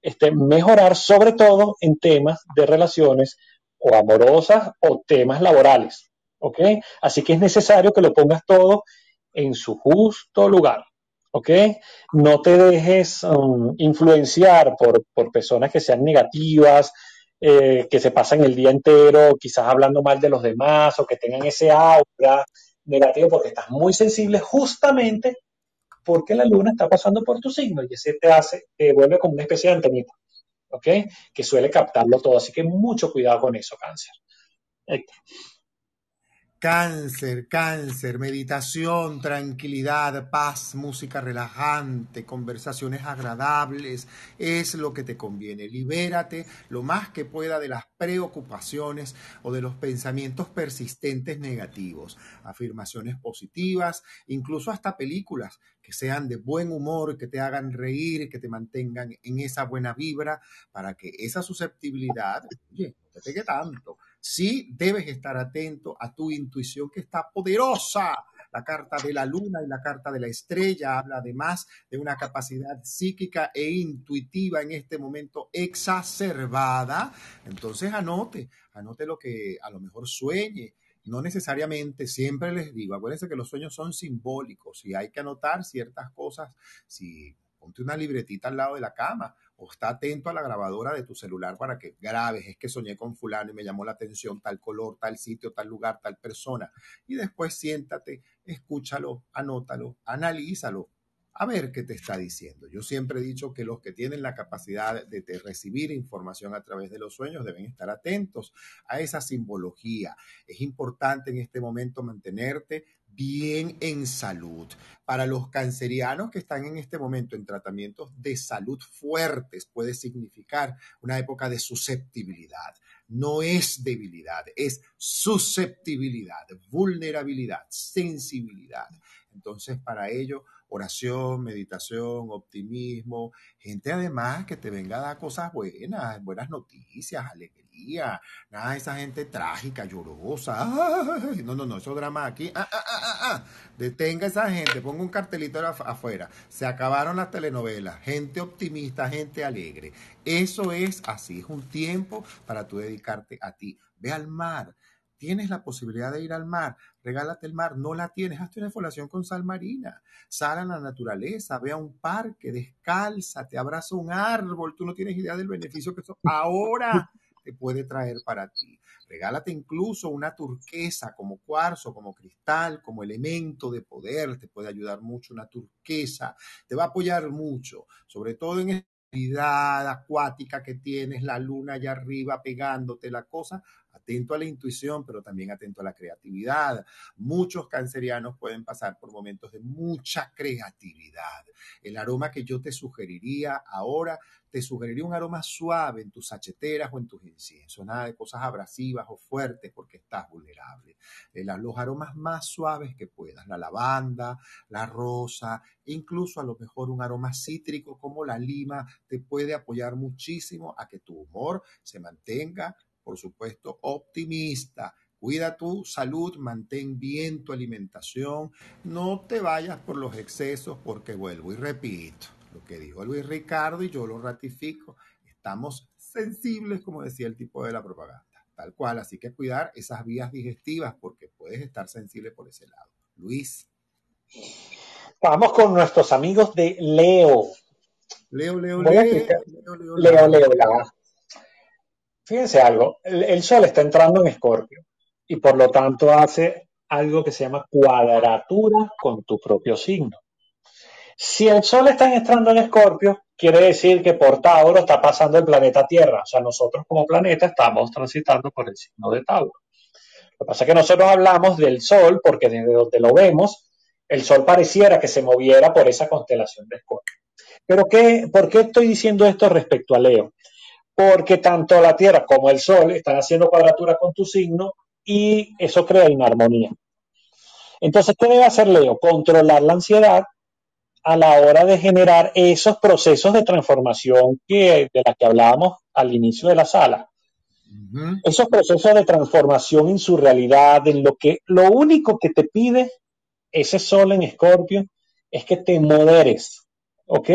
este, mejorar, sobre todo en temas de relaciones o amorosas o temas laborales. Así que es necesario que lo pongas todo en su justo lugar. No te dejes um, influenciar por, por, personas que sean negativas, eh, que se pasan el día entero quizás hablando mal de los demás o que tengan ese aura negativo porque estás muy sensible justamente porque la luna está pasando por tu signo y ese te hace, te vuelve como una especie de antenita, ¿ok? Que suele captarlo todo, así que mucho cuidado con eso, cáncer. Cáncer, cáncer, meditación, tranquilidad, paz, música relajante, conversaciones agradables, es lo que te conviene. Libérate lo más que pueda de las preocupaciones o de los pensamientos persistentes negativos. Afirmaciones positivas, incluso hasta películas que sean de buen humor, que te hagan reír, que te mantengan en esa buena vibra para que esa susceptibilidad, oye, no te pegue tanto sí debes estar atento a tu intuición que está poderosa. La carta de la luna y la carta de la estrella habla además de una capacidad psíquica e intuitiva en este momento exacerbada. Entonces anote, anote lo que a lo mejor sueñe, no necesariamente, siempre les digo, acuérdense que los sueños son simbólicos y hay que anotar ciertas cosas. Si ponte una libretita al lado de la cama o está atento a la grabadora de tu celular para que grabes, es que soñé con fulano y me llamó la atención tal color, tal sitio, tal lugar, tal persona. Y después siéntate, escúchalo, anótalo, analízalo, a ver qué te está diciendo. Yo siempre he dicho que los que tienen la capacidad de, de, recibir información a través de los sueños deben estar atentos a esa simbología. Es importante en este momento mantenerte bien en salud. Para los cancerianos que están en este momento en tratamientos de salud fuertes, puede significar una época de susceptibilidad. No es debilidad, es susceptibilidad, vulnerabilidad, sensibilidad. Entonces, para ello, oración, meditación, optimismo, gente además que te venga a dar cosas buenas, buenas noticias, alegría, nada de esa gente trágica, llorosa, no, no, no, esos dramas aquí, ah, ah, ah, ah, detenga esa gente, ponga un cartelito afuera, se acabaron las telenovelas, gente optimista, gente alegre, eso es así, es un tiempo para tú dedicarte a ti, ve al mar, Tienes la posibilidad de ir al mar, regálate el mar, no la tienes, hazte una folación con sal marina, sal a la naturaleza, ve a un parque, descalza, te abraza un árbol, tú no tienes idea del beneficio que eso ahora puede traer para ti. Regálate incluso una turquesa como cuarzo, como cristal, como elemento de poder, te puede ayudar mucho una turquesa, te va a apoyar mucho, sobre todo en acuática que tienes, la luna allá arriba pegándote la cosa, atento a la intuición, pero también atento a la creatividad. Muchos cancerianos pueden pasar por momentos de mucha creatividad. El aroma que yo te sugeriría ahora, te sugeriría un aroma suave en tus sacheteras o en tus inciensos, nada de cosas abrasivas o fuertes porque estás vulnerable. Eh, los aromas más suaves que puedas, la lavanda, la rosa, incluso a lo mejor un aroma cítrico como la lima, te puede apoyar muchísimo a que tu humor se mantenga por supuesto, optimista. Cuida tu salud, mantén bien tu alimentación, no te vayas por los excesos porque vuelvo y repito lo que dijo Luis Ricardo y yo lo ratifico. Estamos sensibles, como decía el tipo de la propaganda, tal cual. Así que cuidar esas vías digestivas porque puedes estar sensible por ese lado. Luis. Vamos con nuestros amigos de Leo. Leo, Leo, Leo. Leo, Leo, Leo, Leo, Fíjense algo, el, Sol está entrando en Escorpio y por lo tanto hace algo que se llama cuadratura con tu propio signo. Si el Sol está entrando en Escorpio, quiere decir que por Tauro está pasando el planeta Tierra. O sea, nosotros como planeta estamos transitando por el signo de Tauro. Lo que pasa es que nosotros hablamos del Sol porque desde donde lo vemos, el Sol pareciera que se moviera por esa constelación de Escorpio. Pero ¿qué, ¿por qué estoy diciendo esto respecto a Leo? Porque tanto la Tierra como el Sol están haciendo cuadratura con tu signo y eso crea inarmonía. Entonces, ¿qué debe hacer Leo? Controlar la ansiedad a la hora de generar esos procesos de transformación que, de la que hablábamos al inicio de la sala. Esos procesos de transformación en su realidad, en lo que lo único que te pide ese sol en Escorpio es que te moderes, ¿ok?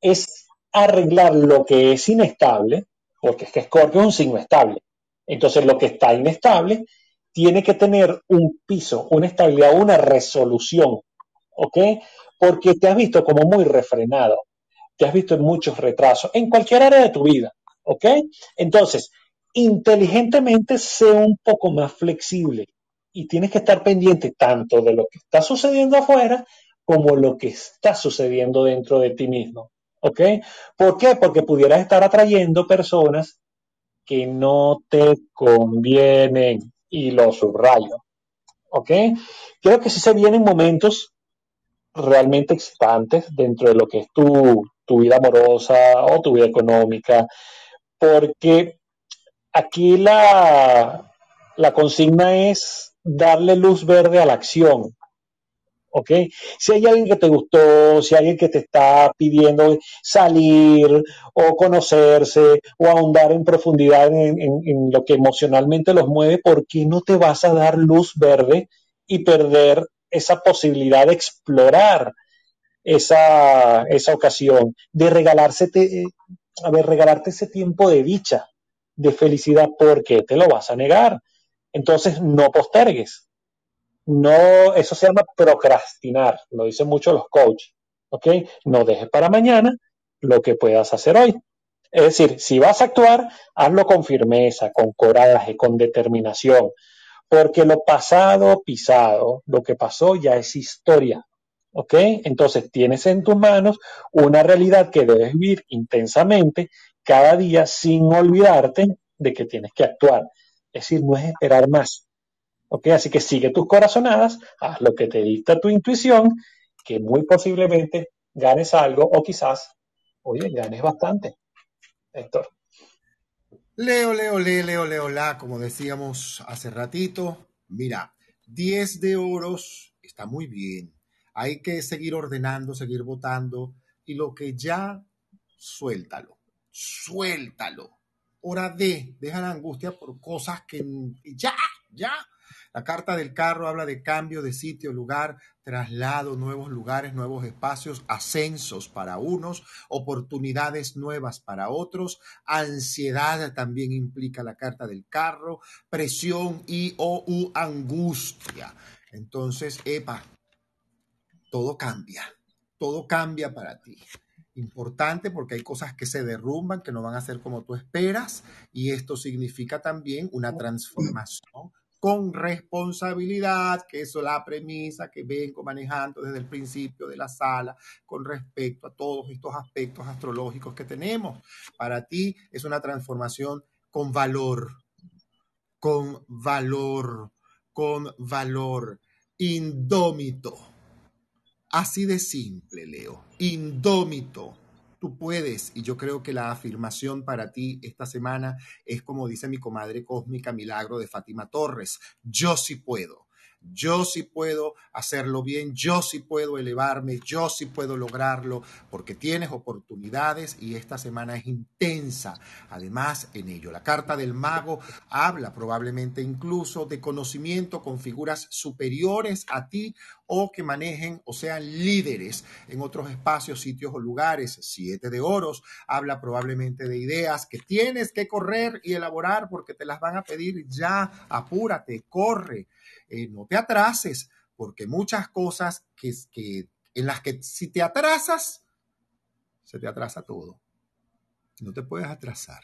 Es arreglar lo que es inestable, porque es que Escorpio es un signo estable. Entonces, lo que está inestable tiene que tener un piso, una estabilidad, una resolución, ¿ok? Porque te has visto como muy refrenado, te has visto en muchos retrasos, en cualquier área de tu vida, ¿ok? Entonces, inteligentemente sé un poco más flexible y tienes que estar pendiente tanto de lo que está sucediendo afuera como lo que está sucediendo dentro de ti mismo. ¿Ok? ¿Por qué? Porque pudieras estar atrayendo personas que no te convienen y lo subrayo. ¿Ok? Creo que sí se vienen momentos realmente excitantes dentro de lo que es tu, tu vida amorosa o tu vida económica, porque aquí la, la consigna es darle luz verde a la acción. Si hay alguien que te gustó, si hay alguien que te está pidiendo salir o conocerse o ahondar en profundidad en, lo que emocionalmente los mueve, ¿por qué no te vas a dar luz verde y perder esa posibilidad de explorar esa, esa ocasión, de regalarse, a ver, regalarte ese tiempo de dicha, de felicidad, porque te lo vas a negar. Entonces no postergues, no, eso se llama procrastinar, lo dicen mucho los coaches. No dejes para mañana lo que puedas hacer hoy. Es decir, si vas a actuar, hazlo con firmeza, con coraje, con determinación, porque lo pasado, pisado, lo que pasó ya es historia, ¿ok? Entonces tienes en tus manos una realidad que debes vivir intensamente cada día sin olvidarte de que tienes que actuar. Es decir, no es esperar más, ¿Ok? Así que sigue tus corazonadas, haz lo que te dicta tu intuición, que muy posiblemente ganes algo o quizás, oye, ganes bastante. Héctor. Leo, Leo, Leo, Leo, Leo, la, como decíamos hace ratito, mira, 10 de oros está muy bien. Hay que seguir ordenando, seguir votando y lo que ya, suéltalo, suéltalo. Hora de, deja la angustia por cosas que ya, ya. La carta del carro habla de cambio de sitio, lugar, traslado, nuevos lugares, nuevos espacios, ascensos para unos, oportunidades nuevas para otros, ansiedad también implica la carta del carro, presión y o u angustia. Entonces, epa, todo cambia, todo cambia para ti. Importante porque hay cosas que se derrumban, que no van a ser como tú esperas, y esto significa también una transformación con responsabilidad, que eso es la premisa que vengo manejando desde el principio de la sala con respecto a todos estos aspectos astrológicos que tenemos. Para ti es una transformación con valor, con valor, con valor, indómito. Así de simple, Leo, indómito tú puedes. Y yo creo que la afirmación para ti esta semana es como dice mi comadre cósmica Milagro de Fátima Torres, yo sí puedo. Yo sí puedo hacerlo bien, yo sí puedo elevarme, yo sí puedo lograrlo, porque tienes oportunidades y esta semana es intensa. Además, en ello, la carta del mago habla probablemente incluso de conocimiento con figuras superiores a ti o que manejen o sean líderes en otros espacios, sitios o lugares. Siete de oros habla probablemente de ideas que tienes que correr y elaborar porque te las van a pedir ya. Apúrate, corre eh, no te atrases, porque muchas cosas que, que, en las que si te atrasas, se te atrasa todo. No te puedes atrasar.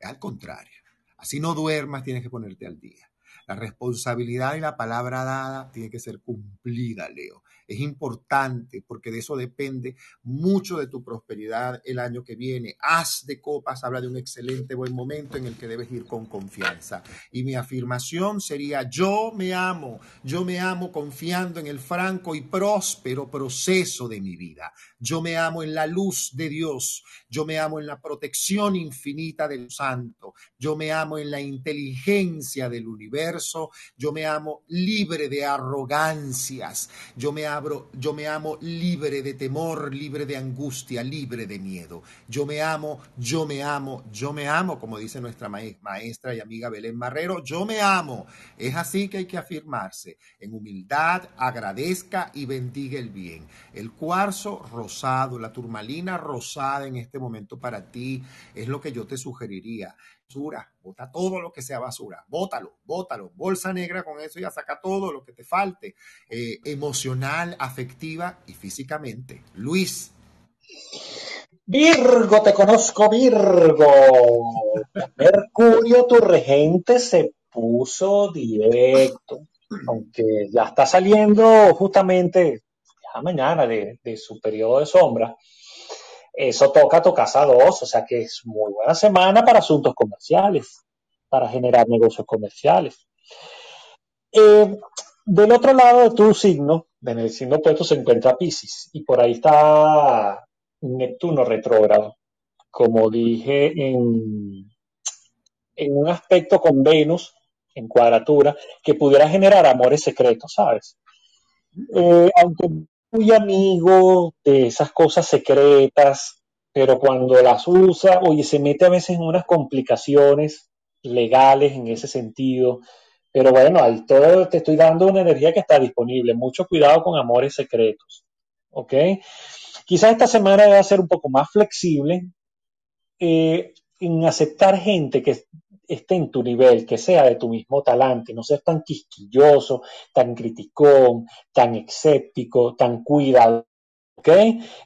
Al contrario, así no duermas, tienes que ponerte al día. La responsabilidad y la palabra dada tiene que ser cumplida, Leo. Es importante porque de eso depende mucho de tu prosperidad el año que viene. Haz de copas habla de un excelente buen momento en el que debes ir con confianza. Y mi afirmación sería, yo me amo, yo me amo confiando en el franco y próspero proceso de mi vida. Yo me amo en la luz de Dios, yo me amo en la protección infinita del Santo, yo me amo en la inteligencia del universo, yo me amo libre de arrogancias, yo me yo me amo libre de temor, libre de angustia, libre de miedo. Yo me amo, yo me amo, yo me amo, como dice nuestra maestra y amiga Belén Marrero, yo me amo. Es así que hay que afirmarse. En humildad, agradezca y bendiga el bien. El cuarzo rosado, la turmalina rosada en este momento para ti es lo que yo te sugeriría bota todo lo que sea basura, bótalo, bótalo, bolsa negra con eso ya saca todo lo que te falte, eh, emocional, afectiva y físicamente. Luis. Virgo, te conozco, Virgo. Mercurio, tu regente, se puso directo, aunque ya está saliendo justamente ya mañana de su periodo de sombra eso toca tu casa 2, o sea que es muy buena semana para asuntos comerciales, para generar negocios comerciales. Eh, del otro lado de tu signo, en el signo opuesto se encuentra Pisces y por ahí está Neptuno retrógrado. Como dije, en, en un aspecto con Venus, en cuadratura, que pudiera generar amores secretos, ¿sabes? Eh, aunque muy amigo de esas cosas secretas, pero cuando las usa, oye, se mete a veces en unas complicaciones legales en ese sentido. Pero bueno, ahí todo te estoy dando una energía que está disponible. Mucho cuidado con amores secretos. ¿Ok? Quizás esta semana va a ser un poco más flexible eh, en aceptar gente que esté en tu nivel, que sea de tu mismo talante, no ser tan quisquilloso, tan criticón, tan escéptico, tan cuidado. ¿Ok?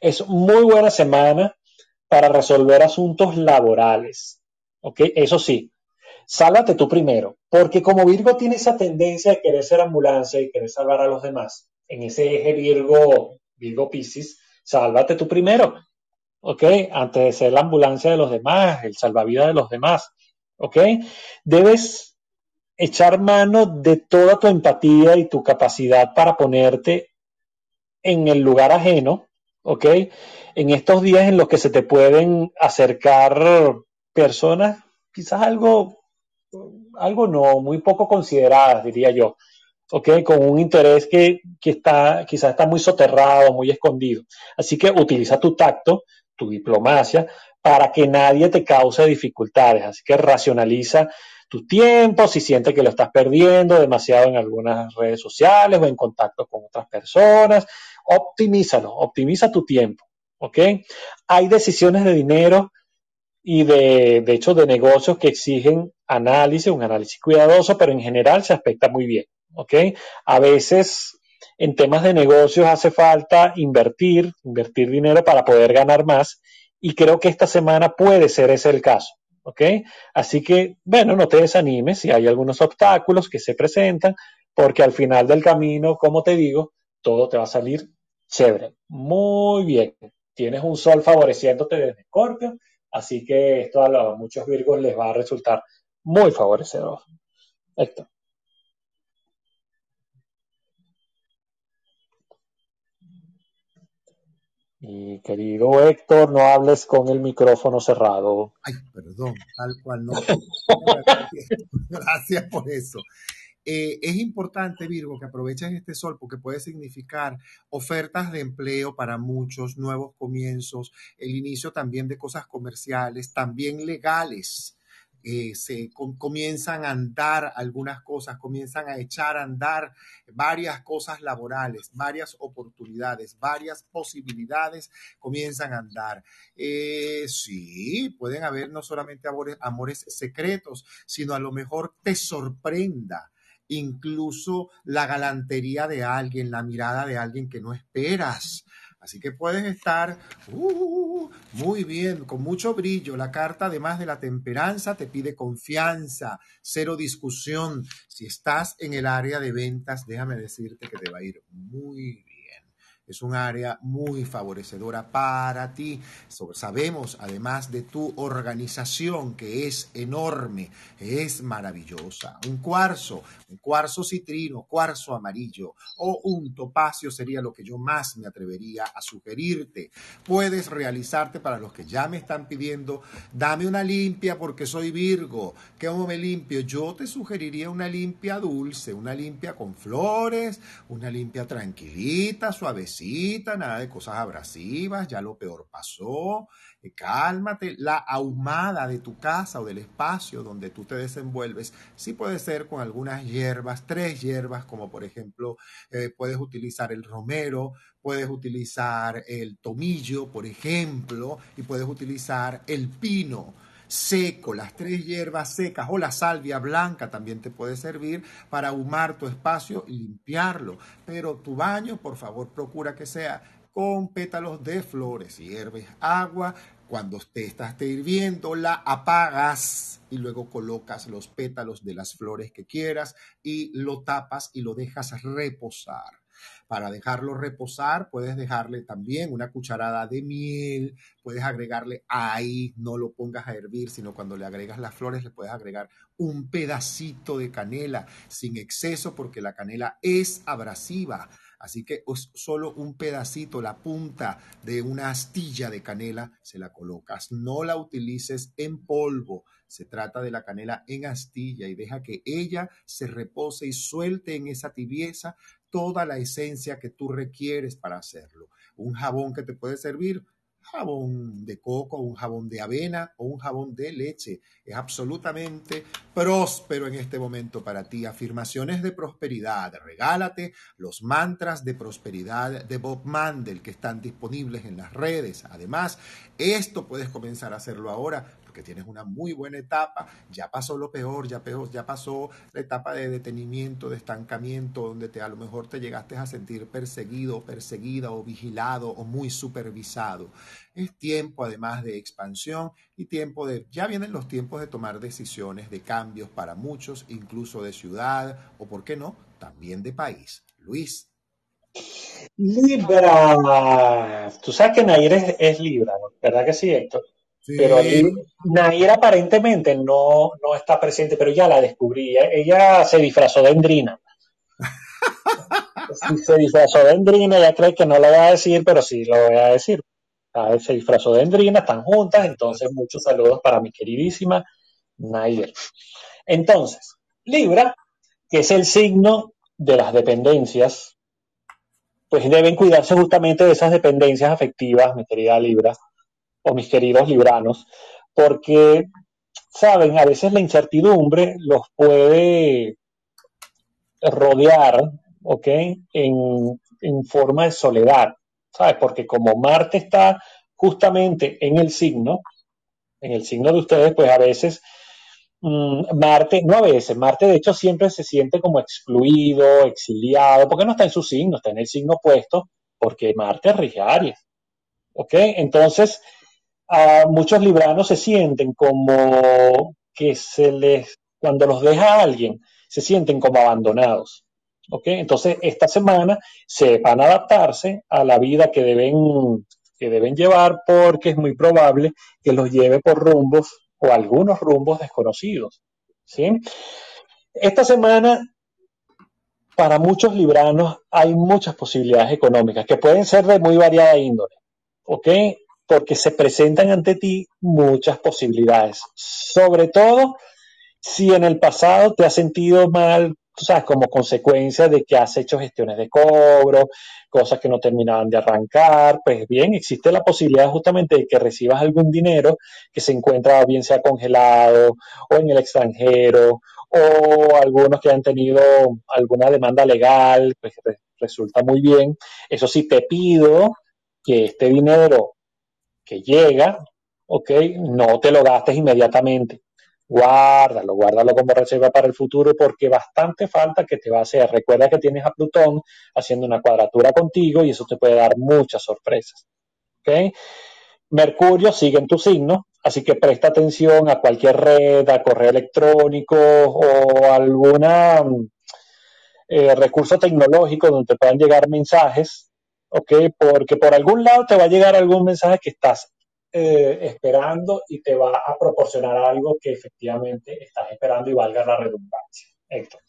Es muy buena semana para resolver asuntos laborales. ¿Ok? Eso sí, sálvate tú primero, porque como Virgo tiene esa tendencia de querer ser ambulancia y querer salvar a los demás, en ese eje Virgo, Virgo Piscis, sálvate tú primero. ¿Ok? Antes de ser la ambulancia de los demás, el salvavidas de los demás. ¿Ok? Debes echar mano de toda tu empatía y tu capacidad para ponerte en el lugar ajeno, ¿ok? En estos días en los que se te pueden acercar personas, quizás algo, algo no, muy poco consideradas, diría yo, ¿ok? Con un interés que, que está, quizás está muy soterrado, muy escondido. Así que utiliza tu tacto, tu diplomacia, para que nadie te cause dificultades. Así que racionaliza tu tiempo, si sientes que lo estás perdiendo demasiado en algunas redes sociales o en contacto con otras personas, optimízalo, optimiza tu tiempo, ¿ok? Hay decisiones de dinero y de, de hecho de negocios que exigen análisis, un análisis cuidadoso, pero en general se aspecta muy bien, ¿ok? A veces en temas de negocios hace falta invertir, invertir dinero para poder ganar más y creo que esta semana puede ser ese el caso. ¿ok? Así que, bueno, no te desanimes si hay algunos obstáculos que se presentan, porque al final del camino, como te digo, todo te va a salir chévere. Muy bien. Tienes un sol favoreciéndote desde Scorpio, así que esto a, muchos Virgos les va a resultar muy favorecedor. Héctor. Y querido Héctor, no hables con el micrófono cerrado. Ay, perdón, tal cual no. [LAUGHS] Gracias por eso. Eh, es importante, Virgo, que aproveches este sol porque puede significar ofertas de empleo para muchos, nuevos comienzos, el inicio también de cosas comerciales, también legales. Eh, se comienzan a andar algunas cosas, comienzan a echar a andar varias cosas laborales, varias oportunidades, varias posibilidades comienzan a andar. Eh, sí, pueden haber no solamente amores, amores secretos, sino a lo mejor te sorprenda incluso la galantería de alguien, la mirada de alguien que no esperas. Así que puedes estar uh, muy bien, con mucho brillo. La carta, además de la temperanza, te pide confianza, cero discusión. Si estás en el área de ventas, déjame decirte que te va a ir muy es un área muy favorecedora para ti. Sabemos, además de tu organización, que es enorme, es maravillosa. Un cuarzo, un cuarzo citrino, cuarzo amarillo o un topacio sería lo que yo más me atrevería a sugerirte. Puedes realizarte para los que ya me están pidiendo, dame una limpia porque soy Virgo. ¿Cómo me limpio? Yo te sugeriría una limpia dulce, una limpia con flores, una limpia tranquilita, suavecita nada de cosas abrasivas, ya lo peor pasó, eh, cálmate. La ahumada de tu casa o del espacio donde tú te desenvuelves, sí puede ser con algunas hierbas, tres hierbas, como por ejemplo, eh, puedes utilizar el romero, puedes utilizar el tomillo, por ejemplo, y puedes utilizar el pino seco, las tres hierbas secas o la salvia blanca también te puede servir para ahumar tu espacio y limpiarlo. Pero tu baño, por favor, procura que sea con pétalos de flores. Hierves agua, cuando te estás hirviendo, la apagas y luego colocas los pétalos de las flores que quieras y lo tapas y lo dejas reposar. Para dejarlo reposar, puedes dejarle también una cucharada de miel, puedes agregarle ahí, no lo pongas a hervir, sino cuando le agregas las flores le puedes agregar un pedacito de canela sin exceso porque la canela es abrasiva. Así que es solo un pedacito, la punta de una astilla de canela, se la colocas. No la utilices en polvo. Se trata de la canela en astilla y deja que ella se repose y suelte en esa tibieza toda la esencia que tú requieres para hacerlo. Un jabón que te puede servir, jabón de coco, un jabón de avena o un jabón de leche. Es absolutamente próspero en este momento para ti. Afirmaciones de prosperidad. Regálate los mantras de prosperidad de Bob Mandel que están disponibles en las redes. Además, esto puedes comenzar a hacerlo ahora que tienes una muy buena etapa, ya pasó lo peor, ya, peor, ya pasó la etapa de detenimiento, de estancamiento, donde te, a lo mejor te llegaste a sentir perseguido, perseguida o vigilado o muy supervisado. Es tiempo además de expansión y tiempo de, ya vienen los tiempos de tomar decisiones, de cambios para muchos, incluso de ciudad o, ¿por qué no?, también de país. Luis. Libra. Tú sabes que Nair es, es Libra, ¿verdad que sí, Héctor? Pero Nair aparentemente no, no está presente, pero ya la descubrí. Ella se disfrazó de Endrina. [LAUGHS] se disfrazó de Endrina, ella cree que no lo voy a decir, pero sí lo voy a decir. Se disfrazó de Endrina, están juntas, entonces muchos saludos para mi queridísima Nair. Entonces, Libra, que es el signo de las dependencias, pues deben cuidarse justamente de esas dependencias afectivas, mi querida Libra, o mis queridos libranos, porque, saben, a veces la incertidumbre los puede rodear, ¿ok? En, en forma de soledad, ¿sabes? Porque como Marte está justamente en el signo, en el signo de ustedes, pues a veces mm, Marte, no a veces, Marte de hecho siempre se siente como excluido, exiliado, porque no está en su signo, está en el signo opuesto, porque Marte rige Aries. ¿Ok? Entonces, a muchos libranos se sienten como que se les, cuando los deja alguien, se sienten como abandonados. ¿Ok? Entonces, esta semana se van a adaptarse a la vida que deben que deben llevar porque es muy probable que los lleve por rumbos o algunos rumbos desconocidos. ¿sí? Esta semana, para muchos libranos, hay muchas posibilidades económicas que pueden ser de muy variada índole, ¿ok? Porque se presentan ante ti muchas posibilidades, sobre todo si en el pasado te has sentido mal tú sabes, como consecuencia de que has hecho gestiones de cobro, cosas que no terminaban de arrancar, pues bien, existe la posibilidad justamente de que recibas algún dinero que se encuentra bien sea congelado o en el extranjero o algunos que han tenido alguna demanda legal, pues resulta muy bien. Eso sí, te pido que este dinero que llega, ok, no te lo gastes inmediatamente guárdalo, guárdalo como reserva para el futuro porque bastante falta que te va a hacer. Recuerda que tienes a Plutón haciendo una cuadratura contigo y eso te puede dar muchas sorpresas. ¿okay? Mercurio sigue en tu signo, así que presta atención a cualquier red, a correo electrónico o algún eh, recurso tecnológico donde te puedan llegar mensajes, ¿ok? Porque por algún lado te va a llegar algún mensaje que estás eh, esperando y te va a proporcionar algo que efectivamente estás esperando y valga la redundancia. Héctor.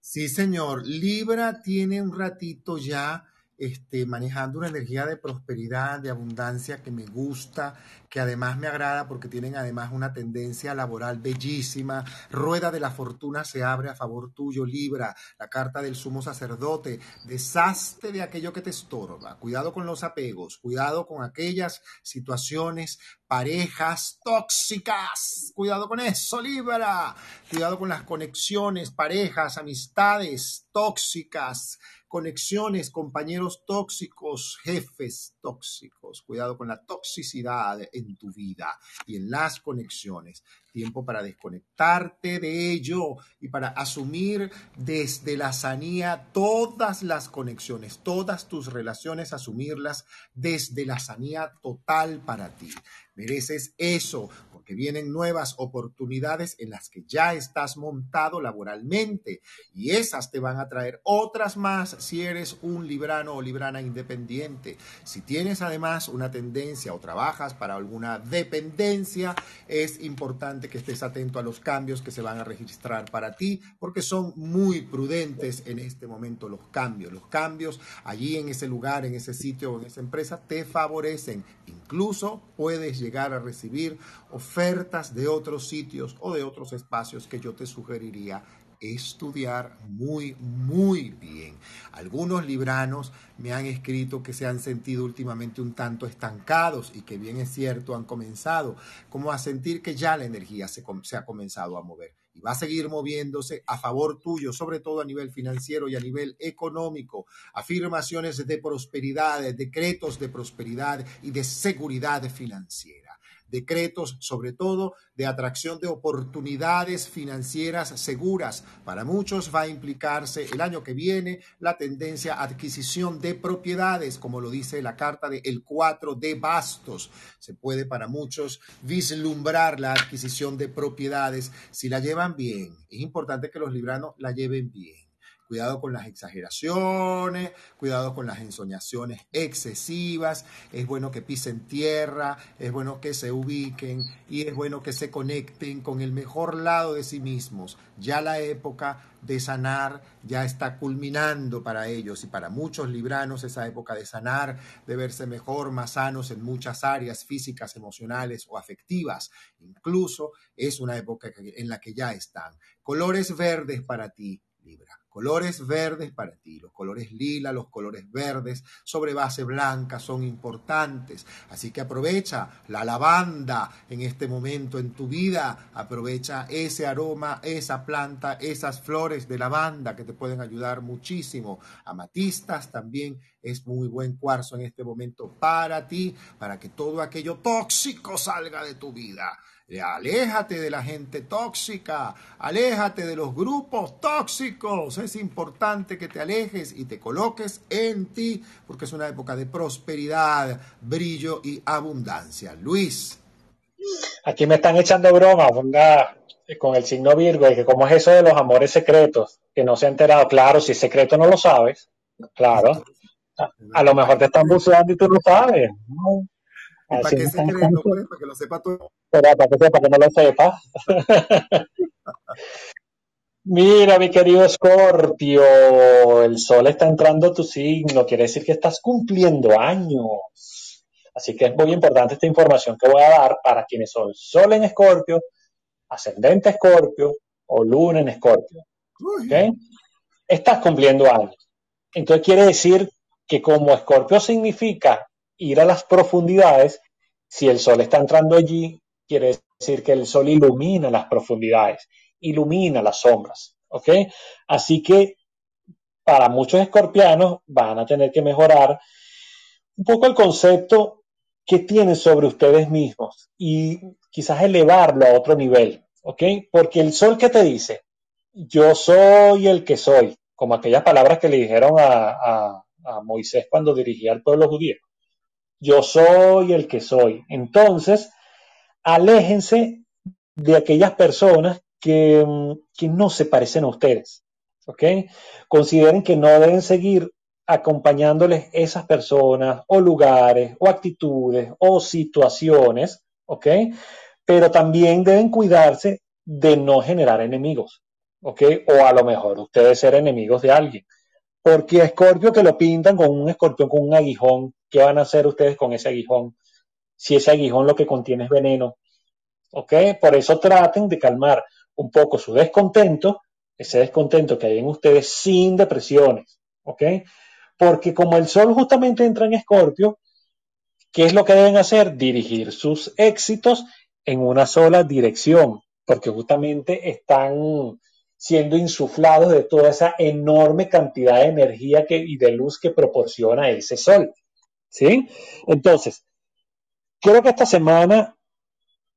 Sí, señor. Libra tiene un ratito ya este, manejando una energía de prosperidad, de abundancia que me gusta, que además me agrada porque tienen además una tendencia laboral bellísima. Rueda de la fortuna se abre a favor tuyo, Libra. La carta del sumo sacerdote. Deshazte de aquello que te estorba. Cuidado con los apegos. Cuidado con aquellas situaciones, parejas tóxicas. Cuidado con eso, Libra. Cuidado con las conexiones, parejas, amistades tóxicas conexiones, compañeros tóxicos, jefes tóxicos. Cuidado con la toxicidad en tu vida y en las conexiones. Tiempo para desconectarte de ello y para asumir desde la sanía todas las conexiones, todas tus relaciones, asumirlas desde la sanía total para ti. Mereces eso, porque vienen nuevas oportunidades en las que ya estás montado laboralmente y esas te van a traer otras más si eres un librano o librana independiente. Si tienes además una tendencia o trabajas para alguna dependencia, es importante que estés atento a los cambios que se van a registrar para ti, porque son muy prudentes en este momento los cambios. Los cambios allí en ese lugar, en ese sitio o en esa empresa te favorecen. Incluso puedes llegar a recibir ofertas de otros sitios o de otros espacios que yo te sugeriría estudiar muy, muy bien. Algunos libranos me han escrito que se han sentido últimamente un tanto estancados y que bien es cierto, han comenzado como a sentir que ya la energía se, se ha comenzado a mover y va a seguir moviéndose a favor tuyo, sobre todo a nivel financiero y a nivel económico. Afirmaciones de prosperidad, decretos de prosperidad y de seguridad financiera decretos sobre todo de atracción de oportunidades financieras seguras. Para muchos va a implicarse el año que viene la tendencia a adquisición de propiedades, como lo dice la carta de el 4 de bastos. Se puede para muchos vislumbrar la adquisición de propiedades si la llevan bien. Es importante que los libranos la lleven bien. Cuidado con las exageraciones, cuidado con las ensoñaciones excesivas. Es bueno que pisen tierra, es bueno que se ubiquen y es bueno que se conecten con el mejor lado de sí mismos. Ya la época de sanar ya está culminando para ellos y para muchos libranos esa época de sanar, de verse mejor, más sanos en muchas áreas físicas, emocionales o afectivas. Incluso es una época en la que ya están. Colores verdes para ti, Libra colores verdes para ti, los colores lila, los colores verdes sobre base blanca son importantes. Así que aprovecha la lavanda en este momento en tu vida, aprovecha ese aroma, esa planta, esas flores de lavanda que te pueden ayudar muchísimo. Amatistas también es muy buen cuarzo en este momento para ti, para que todo aquello tóxico salga de tu vida. Aléjate de la gente tóxica, aléjate de los grupos tóxicos. Es importante que te alejes y te coloques en ti porque es una época de prosperidad, brillo y abundancia. Luis. Aquí me están echando broma, con el signo Virgo, y que cómo es eso de los amores secretos, que no se ha enterado. Claro, si es secreto no lo sabes, claro. A, lo mejor te están buceando y tú no sabes. ¿Para secreto? Pues, para que lo sepa tú. para que sepa que no lo sepa. [LAUGHS] Mira, mi querido Escorpio, el sol está entrando a tu signo, quiere decir que estás cumpliendo años. Así que es muy importante esta información que voy a dar para quienes son sol en Escorpio, ascendente Escorpio o luna en Escorpio. ¿Okay? Estás cumpliendo años. Entonces quiere decir que como Escorpio significa ir a las profundidades, si el sol está entrando allí, quiere decir que el sol ilumina las profundidades, ilumina las sombras. ¿Ok? Así que para muchos escorpianos van a tener que mejorar un poco el concepto que tienen sobre ustedes mismos y quizás elevarlo a otro nivel. ¿Ok? Porque el sol que te dice, yo soy el que soy, como aquellas palabras que le dijeron a, a Moisés cuando dirigía al pueblo judío yo soy el que soy. Entonces, aléjense de aquellas personas que, mm, no se parecen a ustedes. ¿Ok? Consideren que no deben seguir acompañándoles esas personas o lugares o actitudes o situaciones, ¿ok? Pero también deben cuidarse de no generar enemigos, ¿ok? O a lo mejor ustedes ser enemigos de alguien. Porque a Escorpio que lo pintan con un escorpión con un aguijón, ¿qué van a hacer ustedes con ese aguijón? Si ese aguijón lo que contiene es veneno. ¿Ok? Por eso traten de calmar un poco su descontento, ese descontento que hay en ustedes sin depresiones. ¿Ok? Porque como el sol justamente entra en Escorpio, ¿qué es lo que deben hacer? Dirigir sus éxitos en una sola dirección, porque justamente están siendo insuflados de toda esa enorme cantidad de energía que, y de luz que proporciona ese sol. ¿Sí? Entonces, creo que esta semana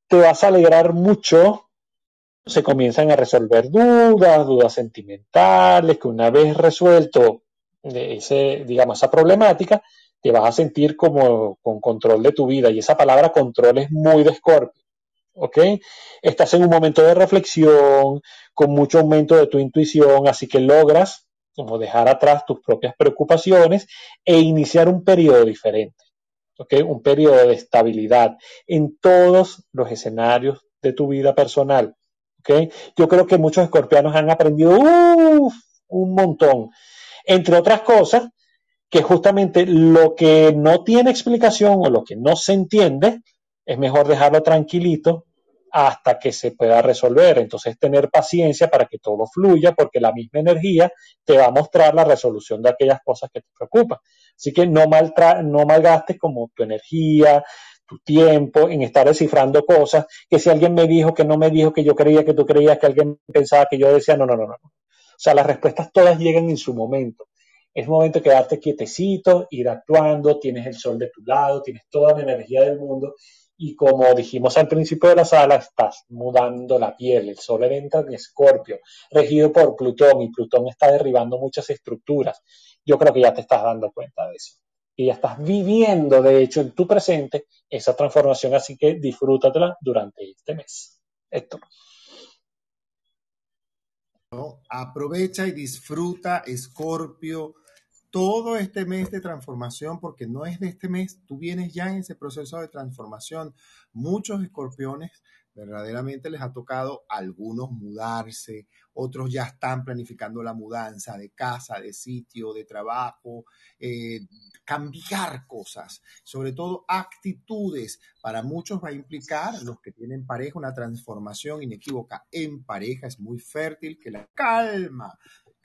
te vas a alegrar mucho. Se comienzan a resolver dudas, dudas sentimentales, que una vez resuelto ese, digamos, esa problemática, te vas a sentir como con control de tu vida. Y esa palabra control es muy de Scorpio. ¿ok? Estás en un momento de reflexión, con mucho aumento de tu intuición, así que logras como dejar atrás tus propias preocupaciones e iniciar un periodo diferente. Un periodo de estabilidad en todos los escenarios de tu vida personal. Yo creo que muchos escorpianos han aprendido un montón, entre otras cosas, que justamente lo que no tiene explicación o lo que no se entiende, es mejor dejarlo tranquilito hasta que se pueda resolver. Entonces, tener paciencia para que todo fluya, porque la misma energía te va a mostrar la resolución de aquellas cosas que te preocupan. Así que no, no malgastes como tu energía, tu tiempo en estar descifrando cosas, que si alguien me dijo que no me dijo que yo creía que tú creías que alguien pensaba que yo decía, no, no, no, no. O sea, las respuestas todas llegan en su momento. Es momento de quedarte quietecito, ir actuando, tienes el sol de tu lado, tienes toda la energía del mundo y como dijimos al principio de la sala, estás mudando la piel. El Sol entra en Escorpio, regido por Plutón, y Plutón está derribando muchas estructuras. Yo creo que ya te estás dando cuenta de eso. Y ya estás viviendo, de hecho, en tu presente esa transformación, así que disfrútatela durante este mes. Héctor. Aprovecha y disfruta Escorpio todo este mes de transformación, porque no es de este mes, tú vienes ya en ese proceso de transformación. Muchos escorpiones verdaderamente les ha tocado algunos mudarse, otros ya están planificando la mudanza de casa, de sitio, de trabajo, eh, cambiar cosas, sobre todo actitudes. Para muchos va a implicar, los que tienen pareja, una transformación inequívoca en pareja, es muy fértil, que la calma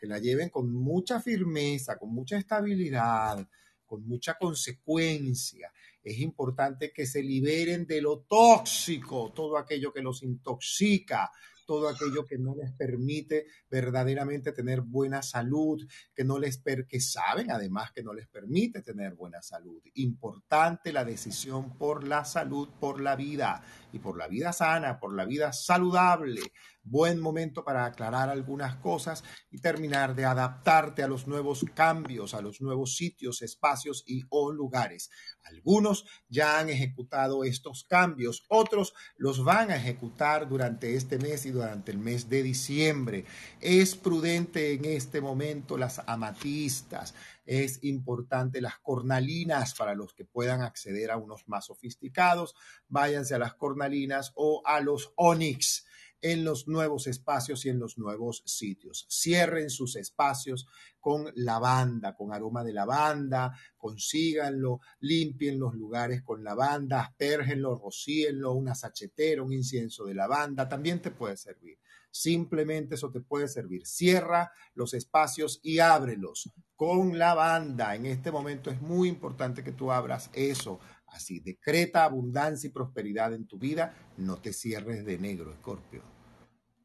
que la lleven con mucha firmeza, con mucha estabilidad, con mucha consecuencia. Es importante que se liberen de lo tóxico, todo aquello que los intoxica, todo aquello que no les permite verdaderamente tener buena salud, que no les per que saben además que no les permite tener buena salud. Importante la decisión por la salud, por la vida y por la vida sana, por la vida saludable. Buen momento para aclarar algunas cosas y terminar de adaptarte a los nuevos cambios, a los nuevos sitios, espacios y o lugares. Algunos ya han ejecutado estos cambios, otros los van a ejecutar durante este mes y durante el mes de diciembre. Es prudente en este momento las amatistas, es importante las cornalinas para los que puedan acceder a unos más sofisticados. Váyanse a las cornalinas o a los onix en los nuevos espacios y en los nuevos sitios. Cierren sus espacios con lavanda, con aroma de lavanda, consíganlo, limpien los lugares con lavanda, aspergenlo, rocíenlo, una sachetera, un incienso de lavanda, también te puede servir. Simplemente eso te puede servir. Cierra los espacios y ábrelos con lavanda. En este momento es muy importante que tú abras eso. Así, decreta abundancia y prosperidad en tu vida. No te cierres de negro, Escorpio.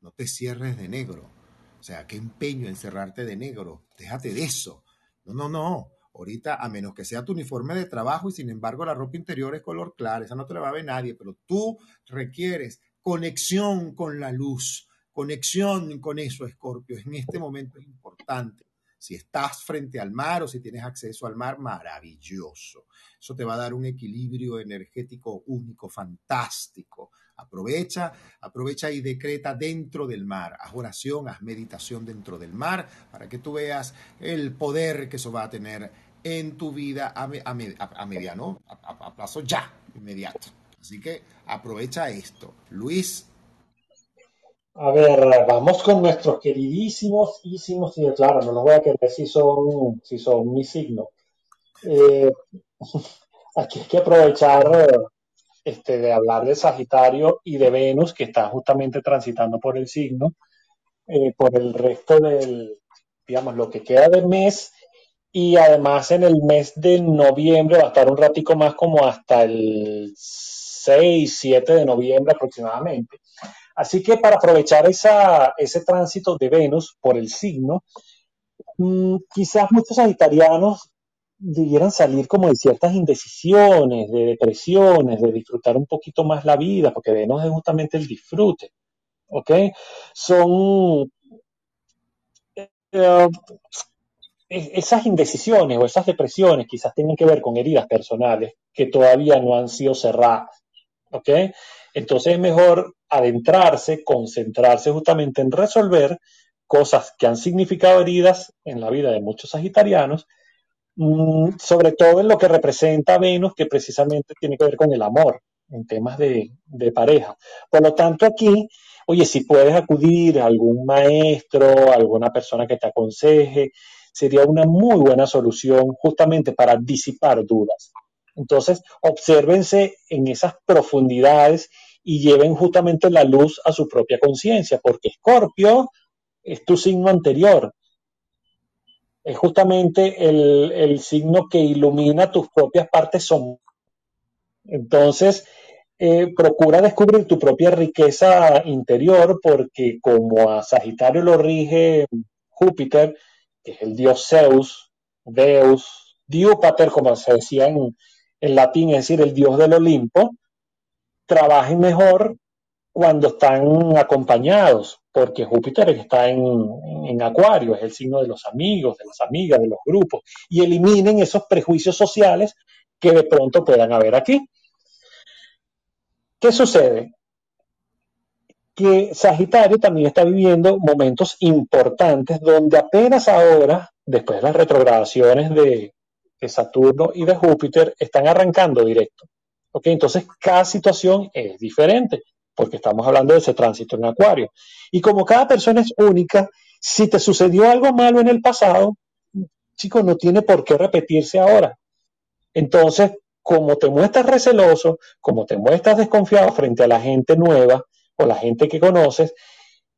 No te cierres de negro. O sea, qué empeño en cerrarte de negro. Déjate de eso. No, no, no. Ahorita, a menos que sea tu uniforme de trabajo y sin embargo la ropa interior es color claro, esa no te la va a ver nadie, pero tú requieres conexión con la luz, conexión con eso, Escorpio. En este momento es importante. Si estás frente al mar o si tienes acceso al mar, maravilloso. Eso te va a dar un equilibrio energético único, fantástico. Aprovecha, aprovecha y decreta dentro del mar. Haz oración, haz meditación dentro del mar para que tú veas el poder que eso va a tener en tu vida a, a, mediano, a plazo ya, inmediato. Así que aprovecha esto. Luis, a ver, vamos con nuestros queridísimos, ísimos, y claro, no los voy a querer si son, si son mi signo. Eh, [LAUGHS] aquí hay que aprovechar este, de hablar de Sagitario y de Venus, que está justamente transitando por el signo, eh, por el resto del, digamos, lo que queda del mes, y además en el mes de noviembre va a estar un ratico más como hasta el 6, 7 de noviembre aproximadamente. Así que para aprovechar ese tránsito de Venus por el signo, mm, quizás muchos sagitarianos debieran salir como de ciertas indecisiones, de depresiones, de disfrutar un poquito más la vida, porque Venus es justamente el disfrute. ¿Ok? Son eh, esas indecisiones o esas depresiones quizás tienen que ver con heridas personales que todavía no han sido cerradas. ¿Ok? Entonces es mejor adentrarse, concentrarse justamente en resolver cosas que han significado heridas en la vida de muchos sagitarianos, mm, sobre todo en lo que representa Venus, que precisamente tiene que ver con el amor, en temas de, de pareja. Por lo tanto, aquí, oye, si puedes acudir a algún maestro, alguna persona que te aconseje, sería una muy buena solución justamente para disipar dudas. Entonces, obsérvense en esas profundidades y lleven justamente la luz a su propia conciencia, porque Escorpio es tu signo anterior. Es justamente el, signo que ilumina tus propias partes sombras. Entonces, eh, procura descubrir tu propia riqueza interior, porque como a Sagitario lo rige Júpiter, que es el dios Zeus, Deus, Diúpater, como se decía en, en latín, es decir, el dios del Olimpo, trabajen mejor cuando están acompañados, porque Júpiter está en, Acuario, es el signo de los amigos, de las amigas, de los grupos, y eliminen esos prejuicios sociales que de pronto puedan haber aquí. ¿Qué sucede? Que Sagitario también está viviendo momentos importantes donde apenas ahora, después de las retrogradaciones de, de Saturno y de Júpiter, están arrancando directo. Entonces, cada situación es diferente, porque estamos hablando de ese tránsito en Acuario. Y como cada persona es única, si te sucedió algo malo en el pasado, chicos, no tiene por qué repetirse ahora. Entonces, como te muestras receloso, como te muestras desconfiado frente a la gente nueva o la gente que conoces,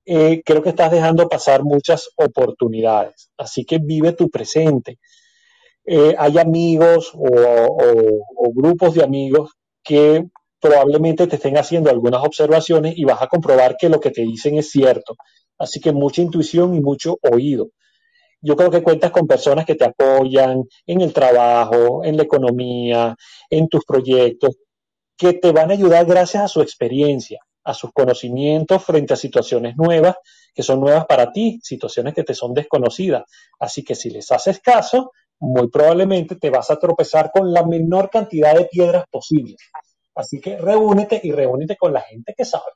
eh, creo que estás dejando pasar muchas oportunidades. Así que vive tu presente. Eh, hay amigos o, grupos de amigos que probablemente te estén haciendo algunas observaciones y vas a comprobar que lo que te dicen es cierto. Así que mucha intuición y mucho oído. Yo creo que cuentas con personas que te apoyan en el trabajo, en la economía, en tus proyectos, que te van a ayudar gracias a su experiencia, a sus conocimientos frente a situaciones nuevas, que son nuevas para ti, situaciones que te son desconocidas. Así que si les haces caso, muy probablemente te vas a tropezar con la menor cantidad de piedras posibles. Así que reúnete y reúnete con la gente que sabe.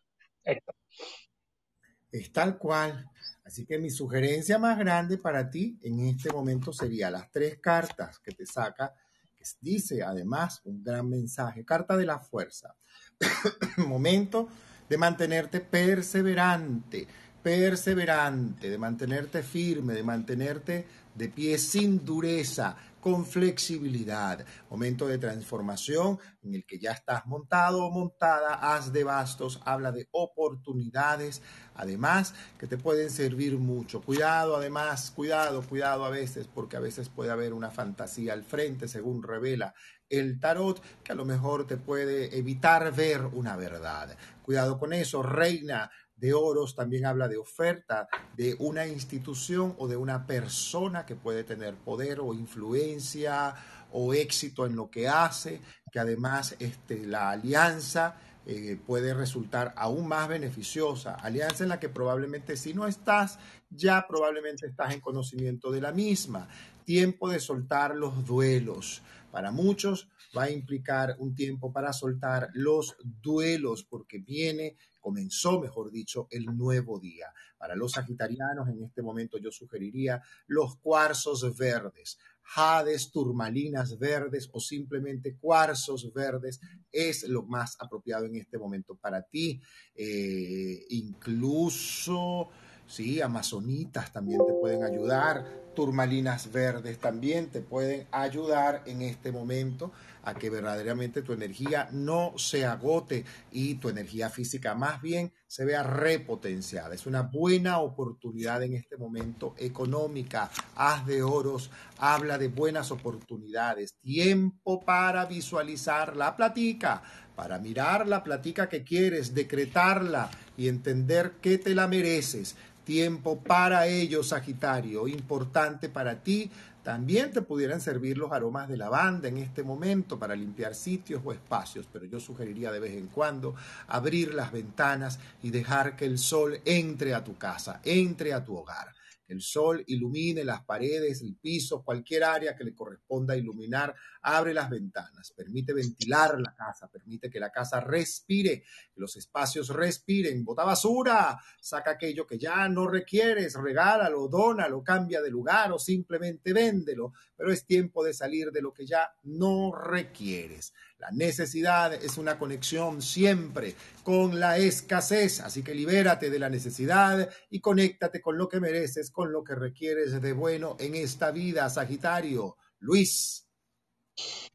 Es tal cual. Así que mi sugerencia más grande para ti en este momento sería las tres cartas que te saca, que dice además un gran mensaje, carta de la fuerza. [COUGHS] Momento de mantenerte perseverante, perseverante, de mantenerte firme, de mantenerte de pie sin dureza, con flexibilidad. Momento de transformación en el que ya estás montado o montada, haz de bastos, habla de oportunidades, además que te pueden servir mucho. Cuidado, además, cuidado, cuidado a veces, porque a veces puede haber una fantasía al frente, según revela el tarot, que a lo mejor te puede evitar ver una verdad. Cuidado con eso, reina de oros también habla de oferta de una institución o de una persona que puede tener poder o influencia o éxito en lo que hace, que además este, la alianza eh, puede resultar aún más beneficiosa. Alianza en la que probablemente si no estás, ya probablemente estás en conocimiento de la misma. Tiempo de soltar los duelos. Para muchos va a implicar un tiempo para soltar los duelos porque viene comenzó, mejor dicho, el nuevo día. Para los sagitarianos, en este momento yo sugeriría los cuarzos verdes, jades, turmalinas verdes o simplemente cuarzos verdes es lo más apropiado en este momento para ti. Eh, incluso, sí, amazonitas también te pueden ayudar, turmalinas verdes también te pueden ayudar en este momento a que verdaderamente tu energía no se agote y tu energía física más bien se vea repotenciada. Es una buena oportunidad en este momento económica. Haz de oros habla de buenas oportunidades. Tiempo para visualizar la platica, para mirar la platica que quieres, decretarla y entender que te la mereces. Tiempo para ello, Sagitario, importante para ti también te pudieran servir los aromas de lavanda en este momento para limpiar sitios o espacios, pero yo sugeriría de vez en cuando abrir las ventanas y dejar que el sol entre a tu casa, entre a tu hogar. El sol ilumine las paredes, el piso, cualquier área que le corresponda iluminar, abre las ventanas, permite ventilar la casa, permite que la casa respire, que los espacios respiren, bota basura, saca aquello que ya no requieres, regálalo, dónalo, cambia de lugar o simplemente véndelo, pero es tiempo de salir de lo que ya no requieres. La necesidad es una conexión siempre con la escasez, así que libérate de la necesidad y conéctate con lo que mereces, con lo que requieres de bueno en esta vida, Sagitario. Luis.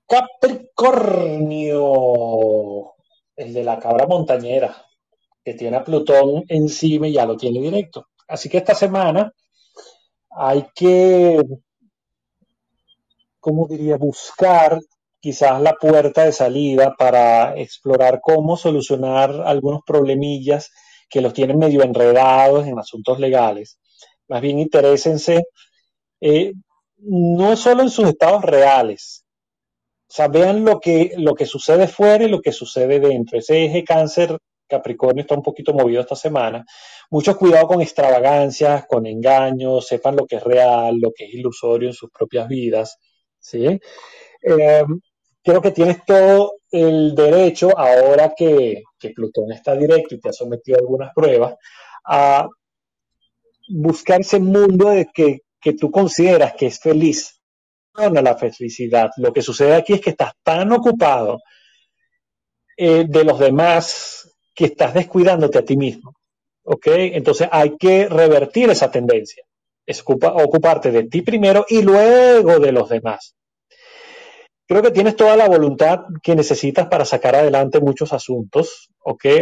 Capricornio, el de la cabra montañera, que tiene a Plutón encima y ya lo tiene directo. Así que esta semana hay que, ¿cómo diría?, buscar quizás la puerta de salida para explorar cómo solucionar algunos problemillas que los tienen medio enredados en asuntos legales. Más bien interésense eh, no solo en sus estados reales, o sea, vean lo que, lo que sucede fuera y lo que sucede dentro. Ese eje cáncer Capricornio está un poquito movido esta semana. Mucho cuidado con extravagancias, con engaños, sepan lo que es real, lo que es ilusorio en sus propias vidas. ¿sí? Eh, creo que tienes todo el derecho, ahora que, Plutón está directo y te ha sometido a algunas pruebas, a buscar ese mundo de que, tú consideras que es feliz. No, la felicidad. Lo que sucede aquí es que estás tan ocupado eh, de los demás que estás descuidándote a ti mismo. ¿Ok? Entonces hay que revertir esa tendencia. Es ocuparte de ti primero y luego de los demás creo que tienes toda la voluntad que necesitas para sacar adelante muchos asuntos,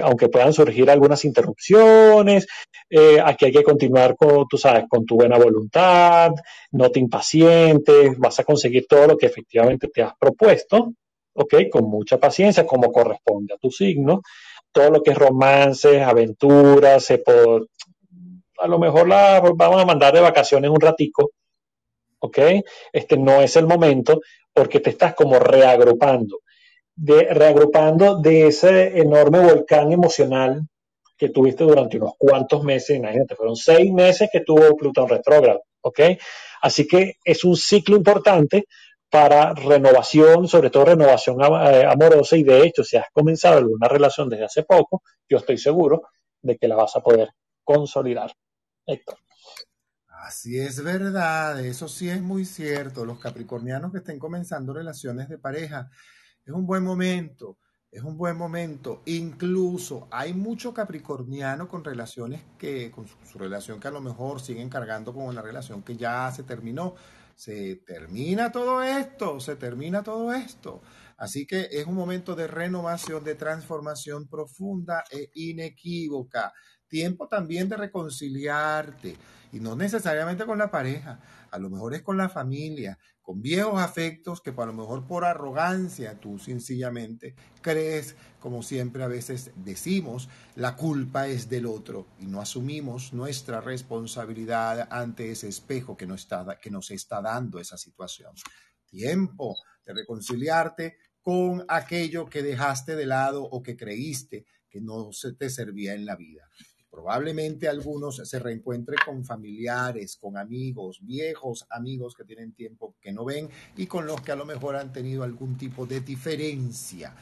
Aunque puedan surgir algunas interrupciones, eh, aquí hay que continuar con, tú sabes, con tu buena voluntad, no te impacientes, vas a conseguir todo lo que efectivamente te has propuesto, ¿ok? Con mucha paciencia, como corresponde a tu signo. Todo lo que es romances, aventuras, se a lo mejor la vamos a mandar de vacaciones un ratico, ¿ok? Este no es el momento porque te estás como reagrupando de, reagrupando de ese enorme volcán emocional que tuviste durante unos cuantos meses, imagínate, fueron seis meses que tuvo Plutón retrógrado, ¿ok? Así que es un ciclo importante para renovación, sobre todo renovación eh, amorosa, y de hecho, si has comenzado alguna relación desde hace poco, yo estoy seguro de que la vas a poder consolidar. Héctor. Así es verdad, eso sí es muy cierto. Los capricornianos que estén comenzando relaciones de pareja, es un buen momento, es un buen momento. Incluso hay mucho capricorniano con relaciones que, con su, relación que a lo mejor siguen cargando con una relación que ya se terminó. Se termina todo esto, se termina todo esto. Así que es un momento de renovación, de transformación profunda e inequívoca. Tiempo también de reconciliarte y no necesariamente con la pareja, a lo mejor es con la familia, con viejos afectos que a lo mejor por arrogancia tú sencillamente crees, como siempre a veces decimos, la culpa es del otro y no asumimos nuestra responsabilidad ante ese espejo que nos está, que nos está dando esa situación. Tiempo de reconciliarte con aquello que dejaste de lado o que creíste que no se te servía en la vida. Probablemente algunos se reencuentren con familiares, con amigos, viejos amigos que tienen tiempo que no ven y con los que a lo mejor han tenido algún tipo de diferencia.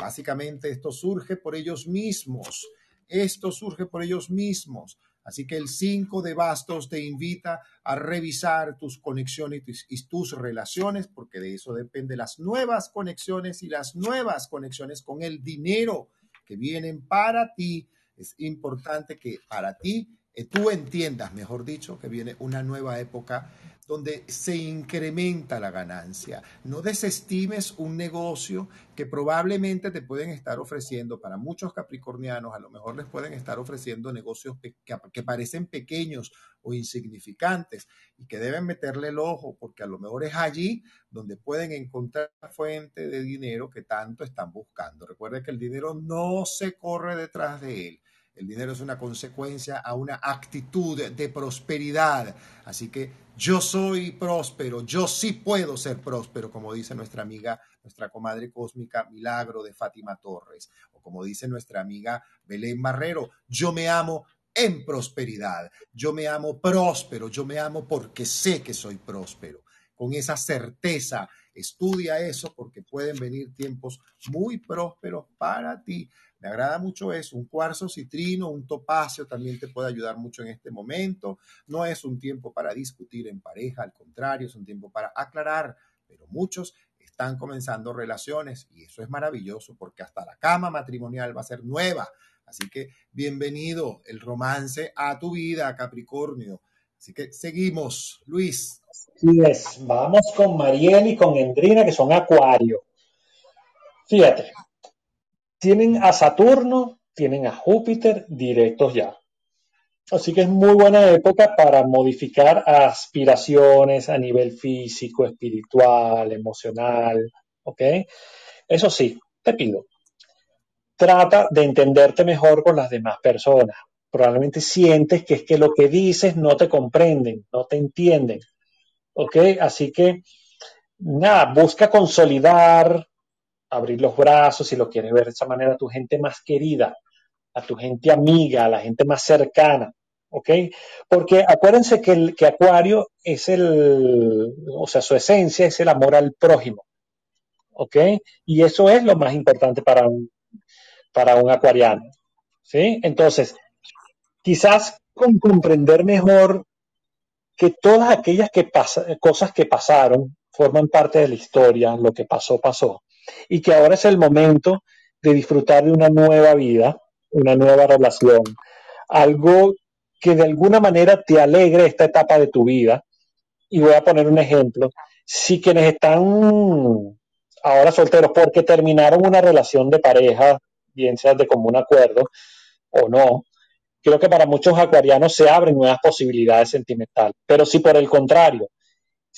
Básicamente esto surge por ellos mismos. Esto surge por ellos mismos. Así que el 5 de bastos te invita a revisar tus conexiones y tus, relaciones, porque de eso depende las nuevas conexiones y las nuevas conexiones con el dinero que vienen para ti es importante que para ti, eh, tú entiendas, mejor dicho, que viene una nueva época donde se incrementa la ganancia. No desestimes un negocio que probablemente te pueden estar ofreciendo, para muchos capricornianos, a lo mejor les pueden estar ofreciendo negocios que, parecen pequeños o insignificantes y que deben meterle el ojo porque a lo mejor es allí donde pueden encontrar la fuente de dinero que tanto están buscando. Recuerda que el dinero no se corre detrás de él el dinero es una consecuencia a una actitud de prosperidad. Así que yo soy próspero, yo sí puedo ser próspero, como dice nuestra amiga, nuestra comadre cósmica Milagro de Fátima Torres, o como dice nuestra amiga Belén Barrero, yo me amo en prosperidad, yo me amo próspero, yo me amo porque sé que soy próspero. Con esa certeza, estudia eso porque pueden venir tiempos muy prósperos para ti. Me agrada mucho eso. Un cuarzo citrino, un topacio también te puede ayudar mucho en este momento. No es un tiempo para discutir en pareja, al contrario, es un tiempo para aclarar, pero muchos están comenzando relaciones y eso es maravilloso porque hasta la cama matrimonial va a ser nueva. Así que bienvenido el romance a tu vida, Capricornio. Así que seguimos, Luis. Vamos con Mariel y con Endrina, que son Acuario. Fíjate, tienen a Saturno, tienen a Júpiter directos ya. Así que es muy buena época para modificar aspiraciones a nivel físico, espiritual, emocional. ¿Ok? Eso sí, te pido, trata de entenderte mejor con las demás personas. Probablemente sientes que es que lo que dices no te comprenden, no te entienden. ¿Ok? Así que, nada, busca consolidar abrir los brazos, si lo quieres ver de esa manera, a tu gente más querida, a tu gente amiga, a la gente más cercana, ¿ok? Porque acuérdense que, el, que Acuario es el, o sea, su esencia es el amor al prójimo, ¿ok? Y eso es lo más importante para un, para un acuariano, ¿sí? Entonces, quizás con comprender mejor que todas aquellas que cosas que pasaron forman parte de la historia, lo que pasó, pasó y que ahora es el momento de disfrutar de una nueva vida, una nueva relación, algo que de alguna manera te alegre esta etapa de tu vida. Y voy a poner un ejemplo. Si quienes están ahora solteros porque terminaron una relación de pareja bien sea de común acuerdo o no, creo que para muchos acuarianos se abren nuevas posibilidades sentimentales. Pero si por el contrario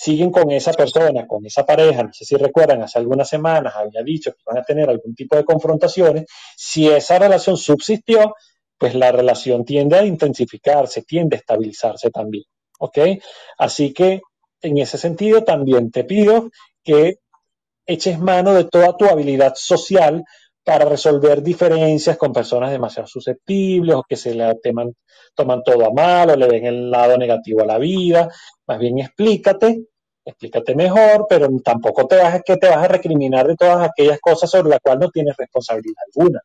siguen con esa persona, con esa pareja, no sé si recuerdan, hace algunas semanas había dicho que van a tener algún tipo de confrontaciones, si esa relación subsistió, pues la relación tiende a intensificarse, tiende a estabilizarse también. ¿Ok? Así que en ese sentido también te pido que eches mano de toda tu habilidad social para resolver diferencias con personas demasiado susceptibles o que se le toman todo a mal o le ven el lado negativo a la vida. Más bien explícate, explícate mejor, pero tampoco te vas, que te vas a recriminar de todas aquellas cosas sobre las cuales no tienes responsabilidad alguna.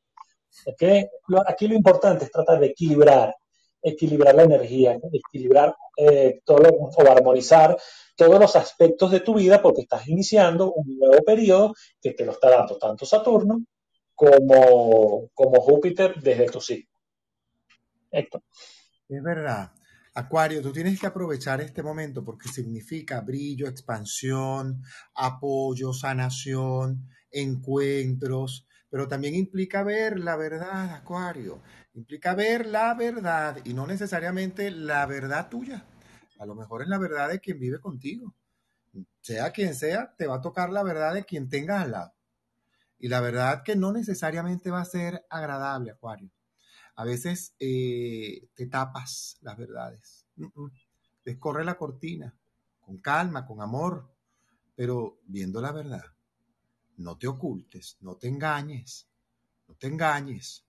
Aquí lo importante es tratar de equilibrar, equilibrar la energía, equilibrar eh, todo o armonizar todos los aspectos de tu vida porque estás iniciando un nuevo periodo que te lo está dando tanto Saturno como, como Júpiter desde tu signo. Es verdad. Acuario, tú tienes que aprovechar este momento porque significa brillo, expansión, apoyo, sanación, encuentros, pero también implica ver la verdad, Acuario. Implica ver la verdad y no necesariamente la verdad tuya. A lo mejor es la verdad de quien vive contigo. Sea quien sea, te va a tocar la verdad de quien tengas al lado. Y la verdad que no necesariamente va a ser agradable, Acuario. A veces eh, te tapas las verdades. Descorre la cortina, con calma, con amor, pero viendo la verdad. No te ocultes, no te engañes, no te engañes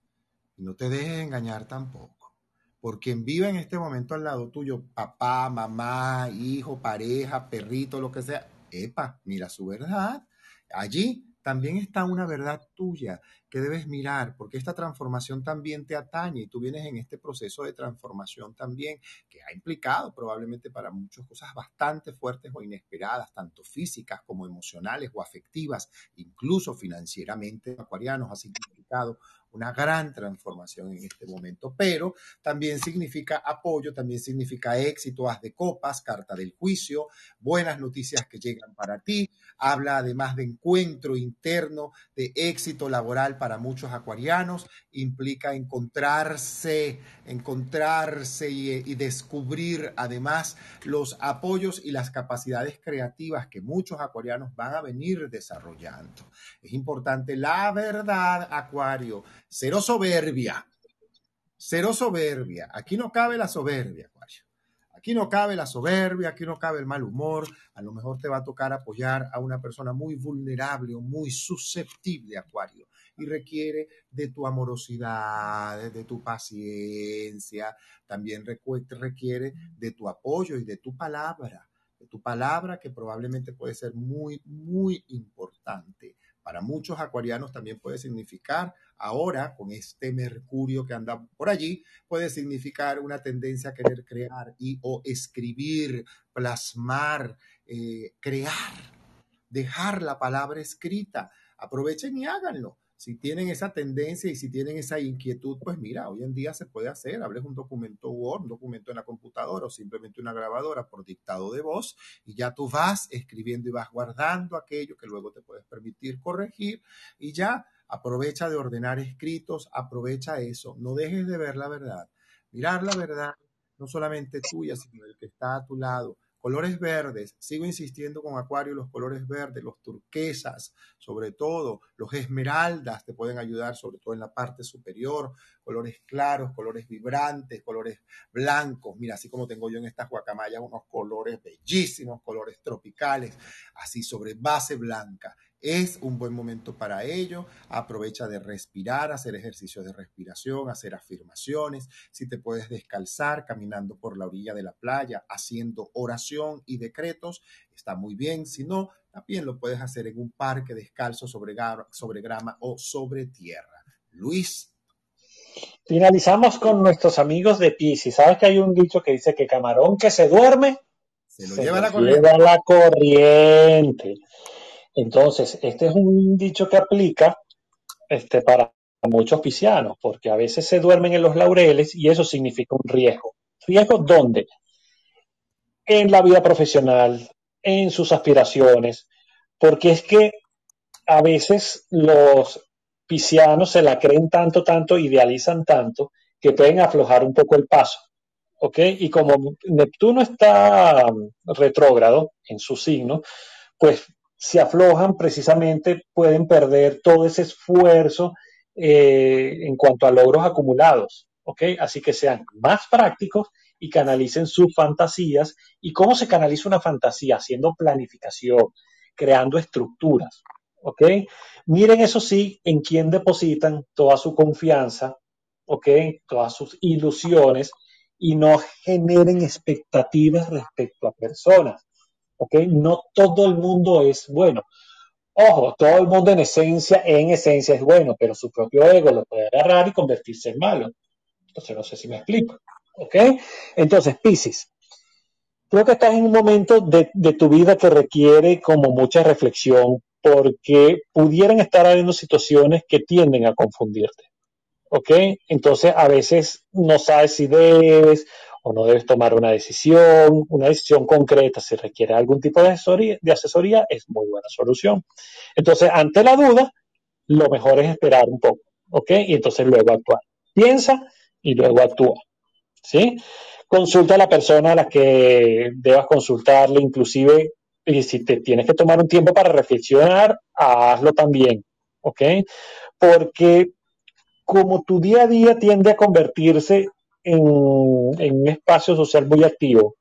y no te dejes engañar tampoco. Por quien vive en este momento al lado tuyo, papá, mamá, hijo, pareja, perrito, lo que sea, epa, mira su verdad. Allí también está una verdad tuya que debes mirar, porque esta transformación también te atañe y tú vienes en este proceso de transformación también que ha implicado probablemente para muchas cosas bastante fuertes o inesperadas, tanto físicas como emocionales o afectivas, incluso financieramente. Acuarianos ha significado una gran transformación en este momento, pero también significa apoyo, también significa éxito, haz de copas, carta del juicio, buenas noticias que llegan para ti, habla además de encuentro interno, de éxito laboral para muchos acuarianos, implica encontrarse, encontrarse y, y descubrir además los apoyos y las capacidades creativas que muchos acuarianos van a venir desarrollando. Es importante la verdad, acuario Cero soberbia. Cero soberbia. Aquí no cabe la soberbia. Aquí no cabe la soberbia, aquí no cabe el mal humor. A lo mejor te va a tocar apoyar a una persona muy vulnerable o muy susceptible, Acuario. Y requiere de tu amorosidad, de tu paciencia. También requiere de tu apoyo y de tu palabra. De tu palabra que probablemente puede ser muy, muy importante para muchos acuarianos también puede significar, ahora con este Mercurio que anda por allí, puede significar una tendencia a querer crear y o escribir, plasmar, eh, crear, dejar la palabra escrita. Aprovechen y háganlo si tienen esa tendencia y si tienen esa inquietud, pues mira, hoy en día se puede hacer. Hables un documento Word, un documento en la computadora o simplemente una grabadora por dictado de voz y ya tú vas escribiendo y vas guardando aquello que luego te puedes permitir corregir y ya aprovecha de ordenar escritos, aprovecha eso. No dejes de ver la verdad. Mirar la verdad no solamente tuya, sino el que está a tu lado Colores verdes, sigo insistiendo con Acuario, los colores verdes, los turquesas, sobre todo, los esmeraldas te pueden ayudar, sobre todo en la parte superior, colores claros, colores vibrantes, colores blancos. Mira, así como tengo yo en estas guacamayas unos colores bellísimos, colores tropicales, así sobre base blanca. Es un buen momento para ello. Aprovecha de respirar, hacer ejercicios de respiración, hacer afirmaciones. Si te puedes descalzar caminando por la orilla de la playa, haciendo oración y decretos, está muy bien. Si no, también lo puedes hacer en un parque descalzo sobre, sobre grama o sobre tierra. Luis. Finalizamos con nuestros amigos de Pisces. ¿Sabes que hay un dicho que dice que camarón que se duerme se lo lleva, la, lleva la corriente? Entonces, este es un dicho que aplica este, para muchos piscianos, porque a veces se duermen en los laureles y eso significa un riesgo. ¿Riesgo dónde? En la vida profesional, en sus aspiraciones, porque es que a veces los piscianos se la creen tanto, tanto, idealizan tanto, que pueden aflojar un poco el paso. ¿Ok? Y como Neptuno está retrógrado en su signo, pues si aflojan precisamente pueden perder todo ese esfuerzo eh, en cuanto a logros acumulados. ¿Ok? Así que sean más prácticos y canalicen sus fantasías. ¿Y cómo se canaliza una fantasía? Haciendo planificación, creando estructuras. Miren eso sí, en quién depositan toda su confianza, ¿ok? Todas sus ilusiones y no generen expectativas respecto a personas, ¿ok? No todo el mundo es bueno. Ojo, todo el mundo en esencia, en esencia es bueno, pero su propio ego lo puede agarrar y convertirse en malo. Entonces no sé si me explico, ¿ok? Entonces, Pisces, creo que estás en un momento de, de tu vida que requiere como mucha reflexión porque pudieran estar habiendo situaciones que tienden a confundirte. ¿Ok? Entonces a veces no sabes si debes o no debes tomar una decisión, una decisión concreta, si requiere algún tipo de asesoría, de asesoría es muy buena solución. Entonces, ante la duda, lo mejor es esperar un poco, ¿ok? Y entonces luego actuar. Piensa y luego actúa, ¿sí? Consulta a la persona a la que debas consultarle, inclusive y si te tienes que tomar un tiempo para reflexionar, hazlo también, ¿ok? Porque como tu día a día tiende a convertirse en, un espacio social muy activo,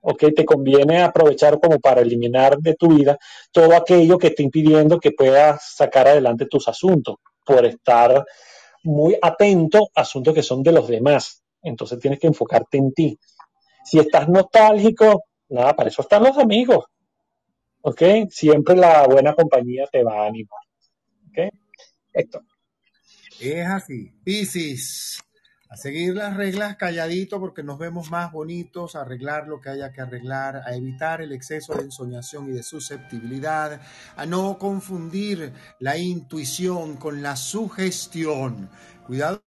¿ok? Te conviene aprovechar como para eliminar de tu vida todo aquello que esté impidiendo que puedas sacar adelante tus asuntos por estar muy atento a asuntos que son de los demás. Entonces tienes que enfocarte en ti. Si estás nostálgico, nada, para eso están los amigos. ¿ok? Siempre la buena compañía te va a animar, ¿ok? Esto. Es así. Piscis, a seguir las reglas calladito porque nos vemos más bonitos, a arreglar lo que haya que arreglar, a evitar el exceso de ensoñación y de susceptibilidad, a no confundir la intuición con la sugestión. Cuidado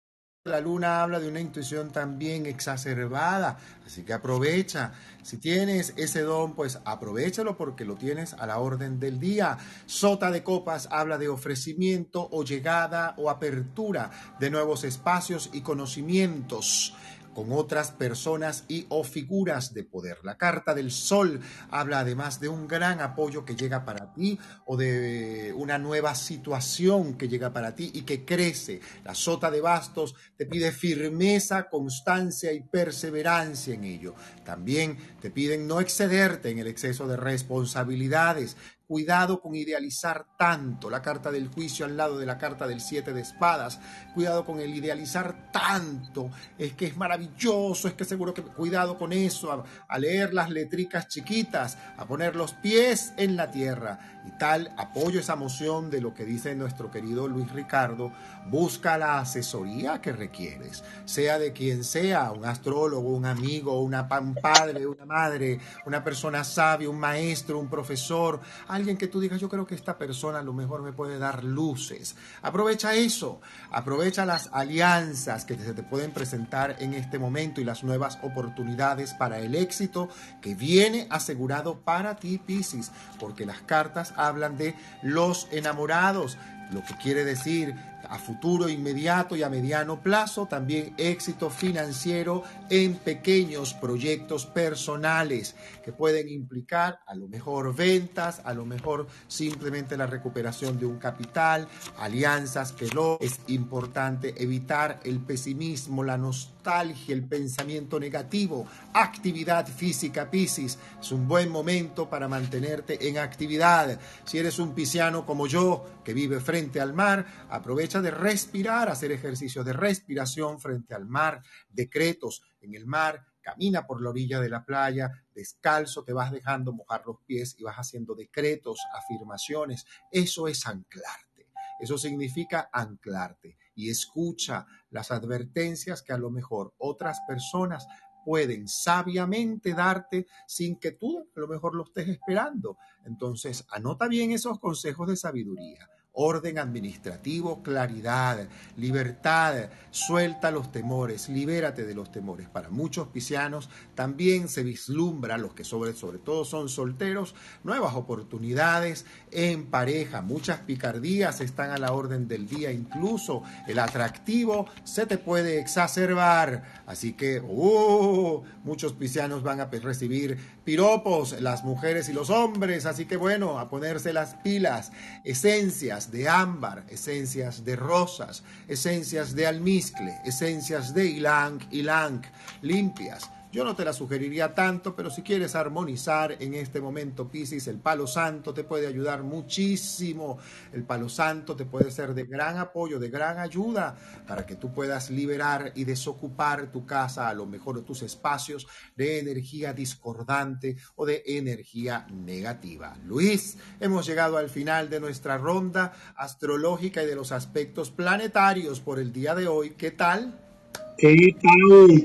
la luna habla de una intuición también exacerbada, así que aprovecha. Si tienes ese don, pues aprovechalo porque lo tienes a la orden del día. Sota de copas habla de ofrecimiento o llegada o apertura de nuevos espacios y conocimientos con otras personas y o figuras de poder. La carta del sol habla además de un gran apoyo que llega para ti o de una nueva situación que llega para ti y que crece. La sota de bastos te pide firmeza, constancia y perseverancia en ello. También te piden no excederte en el exceso de responsabilidades, Cuidado con idealizar tanto la carta del juicio al lado de la carta del siete de espadas. Cuidado con el idealizar tanto. Es que es maravilloso, es que seguro que cuidado con eso, a, leer las letricas chiquitas, a poner los pies en la tierra. Y tal, apoyo esa moción de lo que dice nuestro querido Luis Ricardo. Busca la asesoría que requieres, sea de quien sea, un astrólogo, un amigo, una, un padre, una madre, una persona sabia, un maestro, un profesor alguien que tú digas, yo creo que esta persona a lo mejor me puede dar luces. Aprovecha eso, aprovecha las alianzas que se te pueden presentar en este momento y las nuevas oportunidades para el éxito que viene asegurado para ti, Piscis, porque las cartas hablan de los enamorados, lo que quiere decir a futuro inmediato y a mediano plazo, también éxito financiero en pequeños proyectos personales que pueden implicar a lo mejor ventas, a lo mejor simplemente la recuperación de un capital, alianzas lo es importante evitar el pesimismo, la nostalgia, el pensamiento negativo, actividad física Piscis, es un buen momento para mantenerte en actividad. Si eres un pisciano como yo que vive frente al mar, aprovecha de respirar, hacer ejercicios de respiración frente al mar, decretos en el mar, camina por la orilla de la playa, descalzo, te vas dejando mojar los pies y vas haciendo decretos, afirmaciones. Eso es anclarte. Eso significa anclarte y escucha las advertencias que a lo mejor otras personas pueden sabiamente darte sin que tú a lo mejor lo estés esperando. Entonces, anota bien esos consejos de sabiduría orden administrativo, claridad, libertad, suelta los temores, libérate de los temores. Para muchos piscianos también se vislumbra, los que sobre, sobre todo son solteros, nuevas oportunidades en pareja, muchas picardías están a la orden del día, incluso el atractivo se te puede exacerbar, así que uh, muchos piscianos van a recibir piropos, las mujeres y los hombres, así que bueno, a ponerse las pilas, esencias, de ámbar, esencias de rosas, esencias de almizcle, esencias de ilang, ilang, limpias, yo no te la sugeriría tanto, pero si quieres armonizar en este momento, Piscis, el palo santo te puede ayudar muchísimo. El palo santo te puede ser de gran apoyo, de gran ayuda para que tú puedas liberar y desocupar tu casa, a lo mejor tus espacios de energía discordante o de energía negativa. Luis, hemos llegado al final de nuestra ronda astrológica y de los aspectos planetarios por el día de hoy. ¿Qué tal?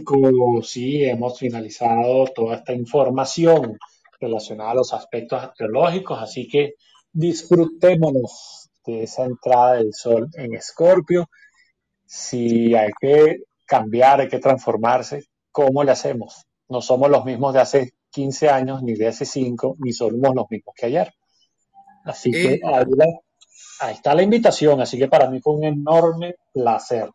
Como sí, hemos finalizado toda esta información relacionada a los aspectos astrológicos, así que disfrutémonos de esa entrada del sol en Escorpio. Si hay que cambiar, hay que transformarse, ¿cómo le hacemos? No somos los mismos de hace 15 años, ni de hace 5, ni somos los mismos que ayer. Así que eh. ahí está la invitación, así que para mí fue un enorme placer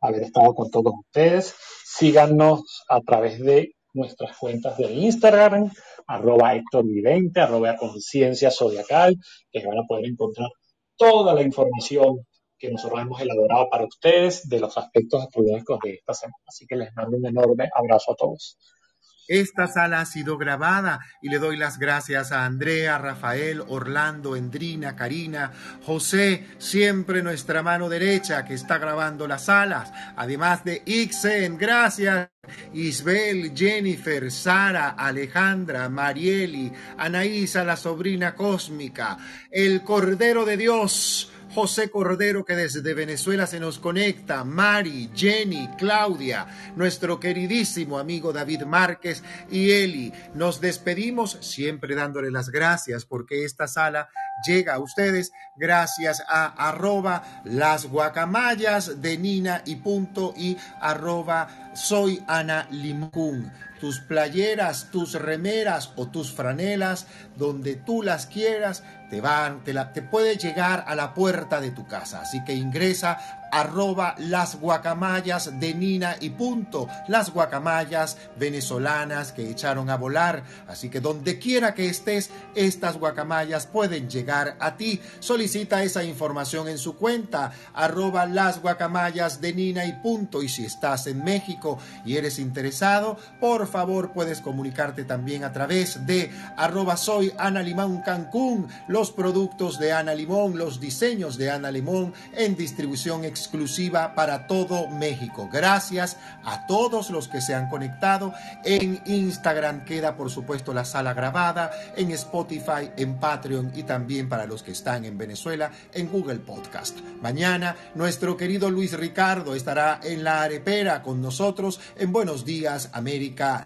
haber estado con todos ustedes. Síganos a través de nuestras cuentas de Instagram, arroba Héctor Vidente, arroba Conciencia Zodiacal, que van a poder encontrar toda la información que nosotros hemos elaborado para ustedes de los aspectos astrológicos de esta semana. Así que les mando un enorme abrazo a todos. Esta sala ha sido grabada y le doy las gracias a Andrea, Rafael, Orlando, Endrina, Karina, José, siempre nuestra mano derecha que está grabando las salas, además de Ixen, gracias. Isbel, Jennifer, Sara, Alejandra, Marieli, Anaísa, la sobrina cósmica, el Cordero de Dios, José Cordero que desde Venezuela se nos conecta, Mari, Jenny, Claudia, nuestro queridísimo amigo David Márquez y Eli. Nos despedimos siempre dándole las gracias porque esta sala llega a ustedes gracias a arroba las guacamayas de Nina y punto y arroba soy Ana Limcún tus playeras, tus remeras o tus franelas, donde tú las quieras, te van, te, la, te puede llegar a la puerta de tu casa. Así que ingresa arroba las guacamayas de Nina y punto. Las guacamayas venezolanas que echaron a volar. Así que donde quiera que estés, estas guacamayas pueden llegar a ti. Solicita esa información en su cuenta, arroba las guacamayas de Nina y punto. Y si estás en México y eres interesado, por favor puedes comunicarte también a través de arroba soy Ana Limón Cancún, los productos de Ana Limón, los diseños de Ana Limón en distribución exclusiva para todo México. Gracias a todos los que se han conectado. En Instagram queda por supuesto la sala grabada, en Spotify, en Patreon y también para los que están en Venezuela en Google Podcast. Mañana nuestro querido Luis Ricardo estará en la arepera con nosotros en Buenos Días América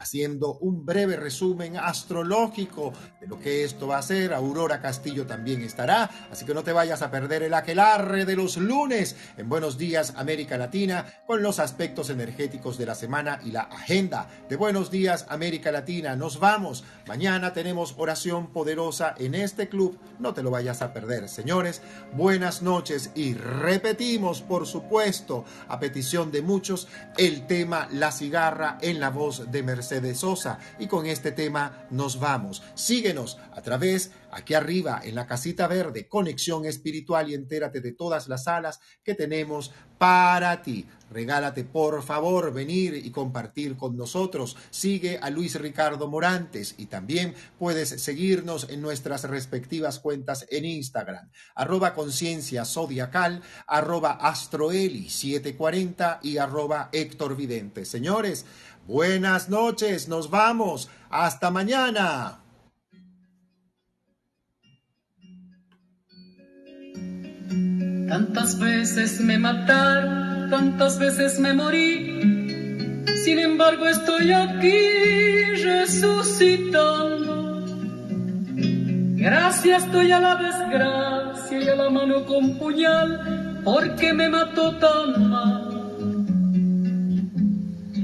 haciendo un breve resumen astrológico de lo que esto va a ser. Aurora Castillo también estará, así que no te vayas a perder el aquelarre de los lunes en Buenos Días América Latina con los aspectos energéticos de la semana y la agenda de Buenos Días América Latina. Nos vamos. Mañana tenemos oración poderosa en este club. No te lo vayas a perder. Señores, buenas noches y repetimos, por supuesto, a petición de muchos, el tema La cigarra en la voz de Mercedes de Sosa. Y con este tema nos vamos. Síguenos a través, aquí arriba, en la casita verde, conexión espiritual y entérate de todas las salas que tenemos para ti. Regálate, por favor, venir y compartir con nosotros. Sigue a Luis Ricardo Morantes y también puedes seguirnos en nuestras respectivas cuentas en Instagram. Arroba conciencia zodiacal, arroba astroeli 740 y arroba Héctor Vidente. Señores, Buenas noches, nos vamos. Hasta mañana. Tantas veces me mataron, tantas veces me morí. Sin embargo estoy aquí resucitando. Gracias estoy a la desgracia y a la mano con puñal, porque me mató tan mal.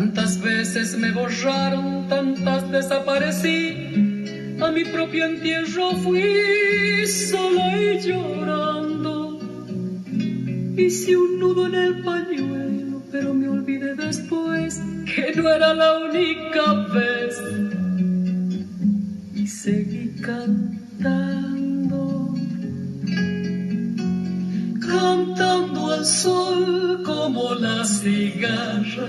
Tantas veces me borraron, tantas desaparecí, a mi propio entierro fui sola y llorando. Hice un nudo en el pañuelo, pero me olvidé después que no era la única vez. Y seguí cantando cantando, al sol como la cigarra,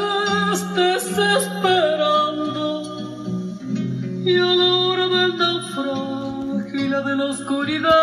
de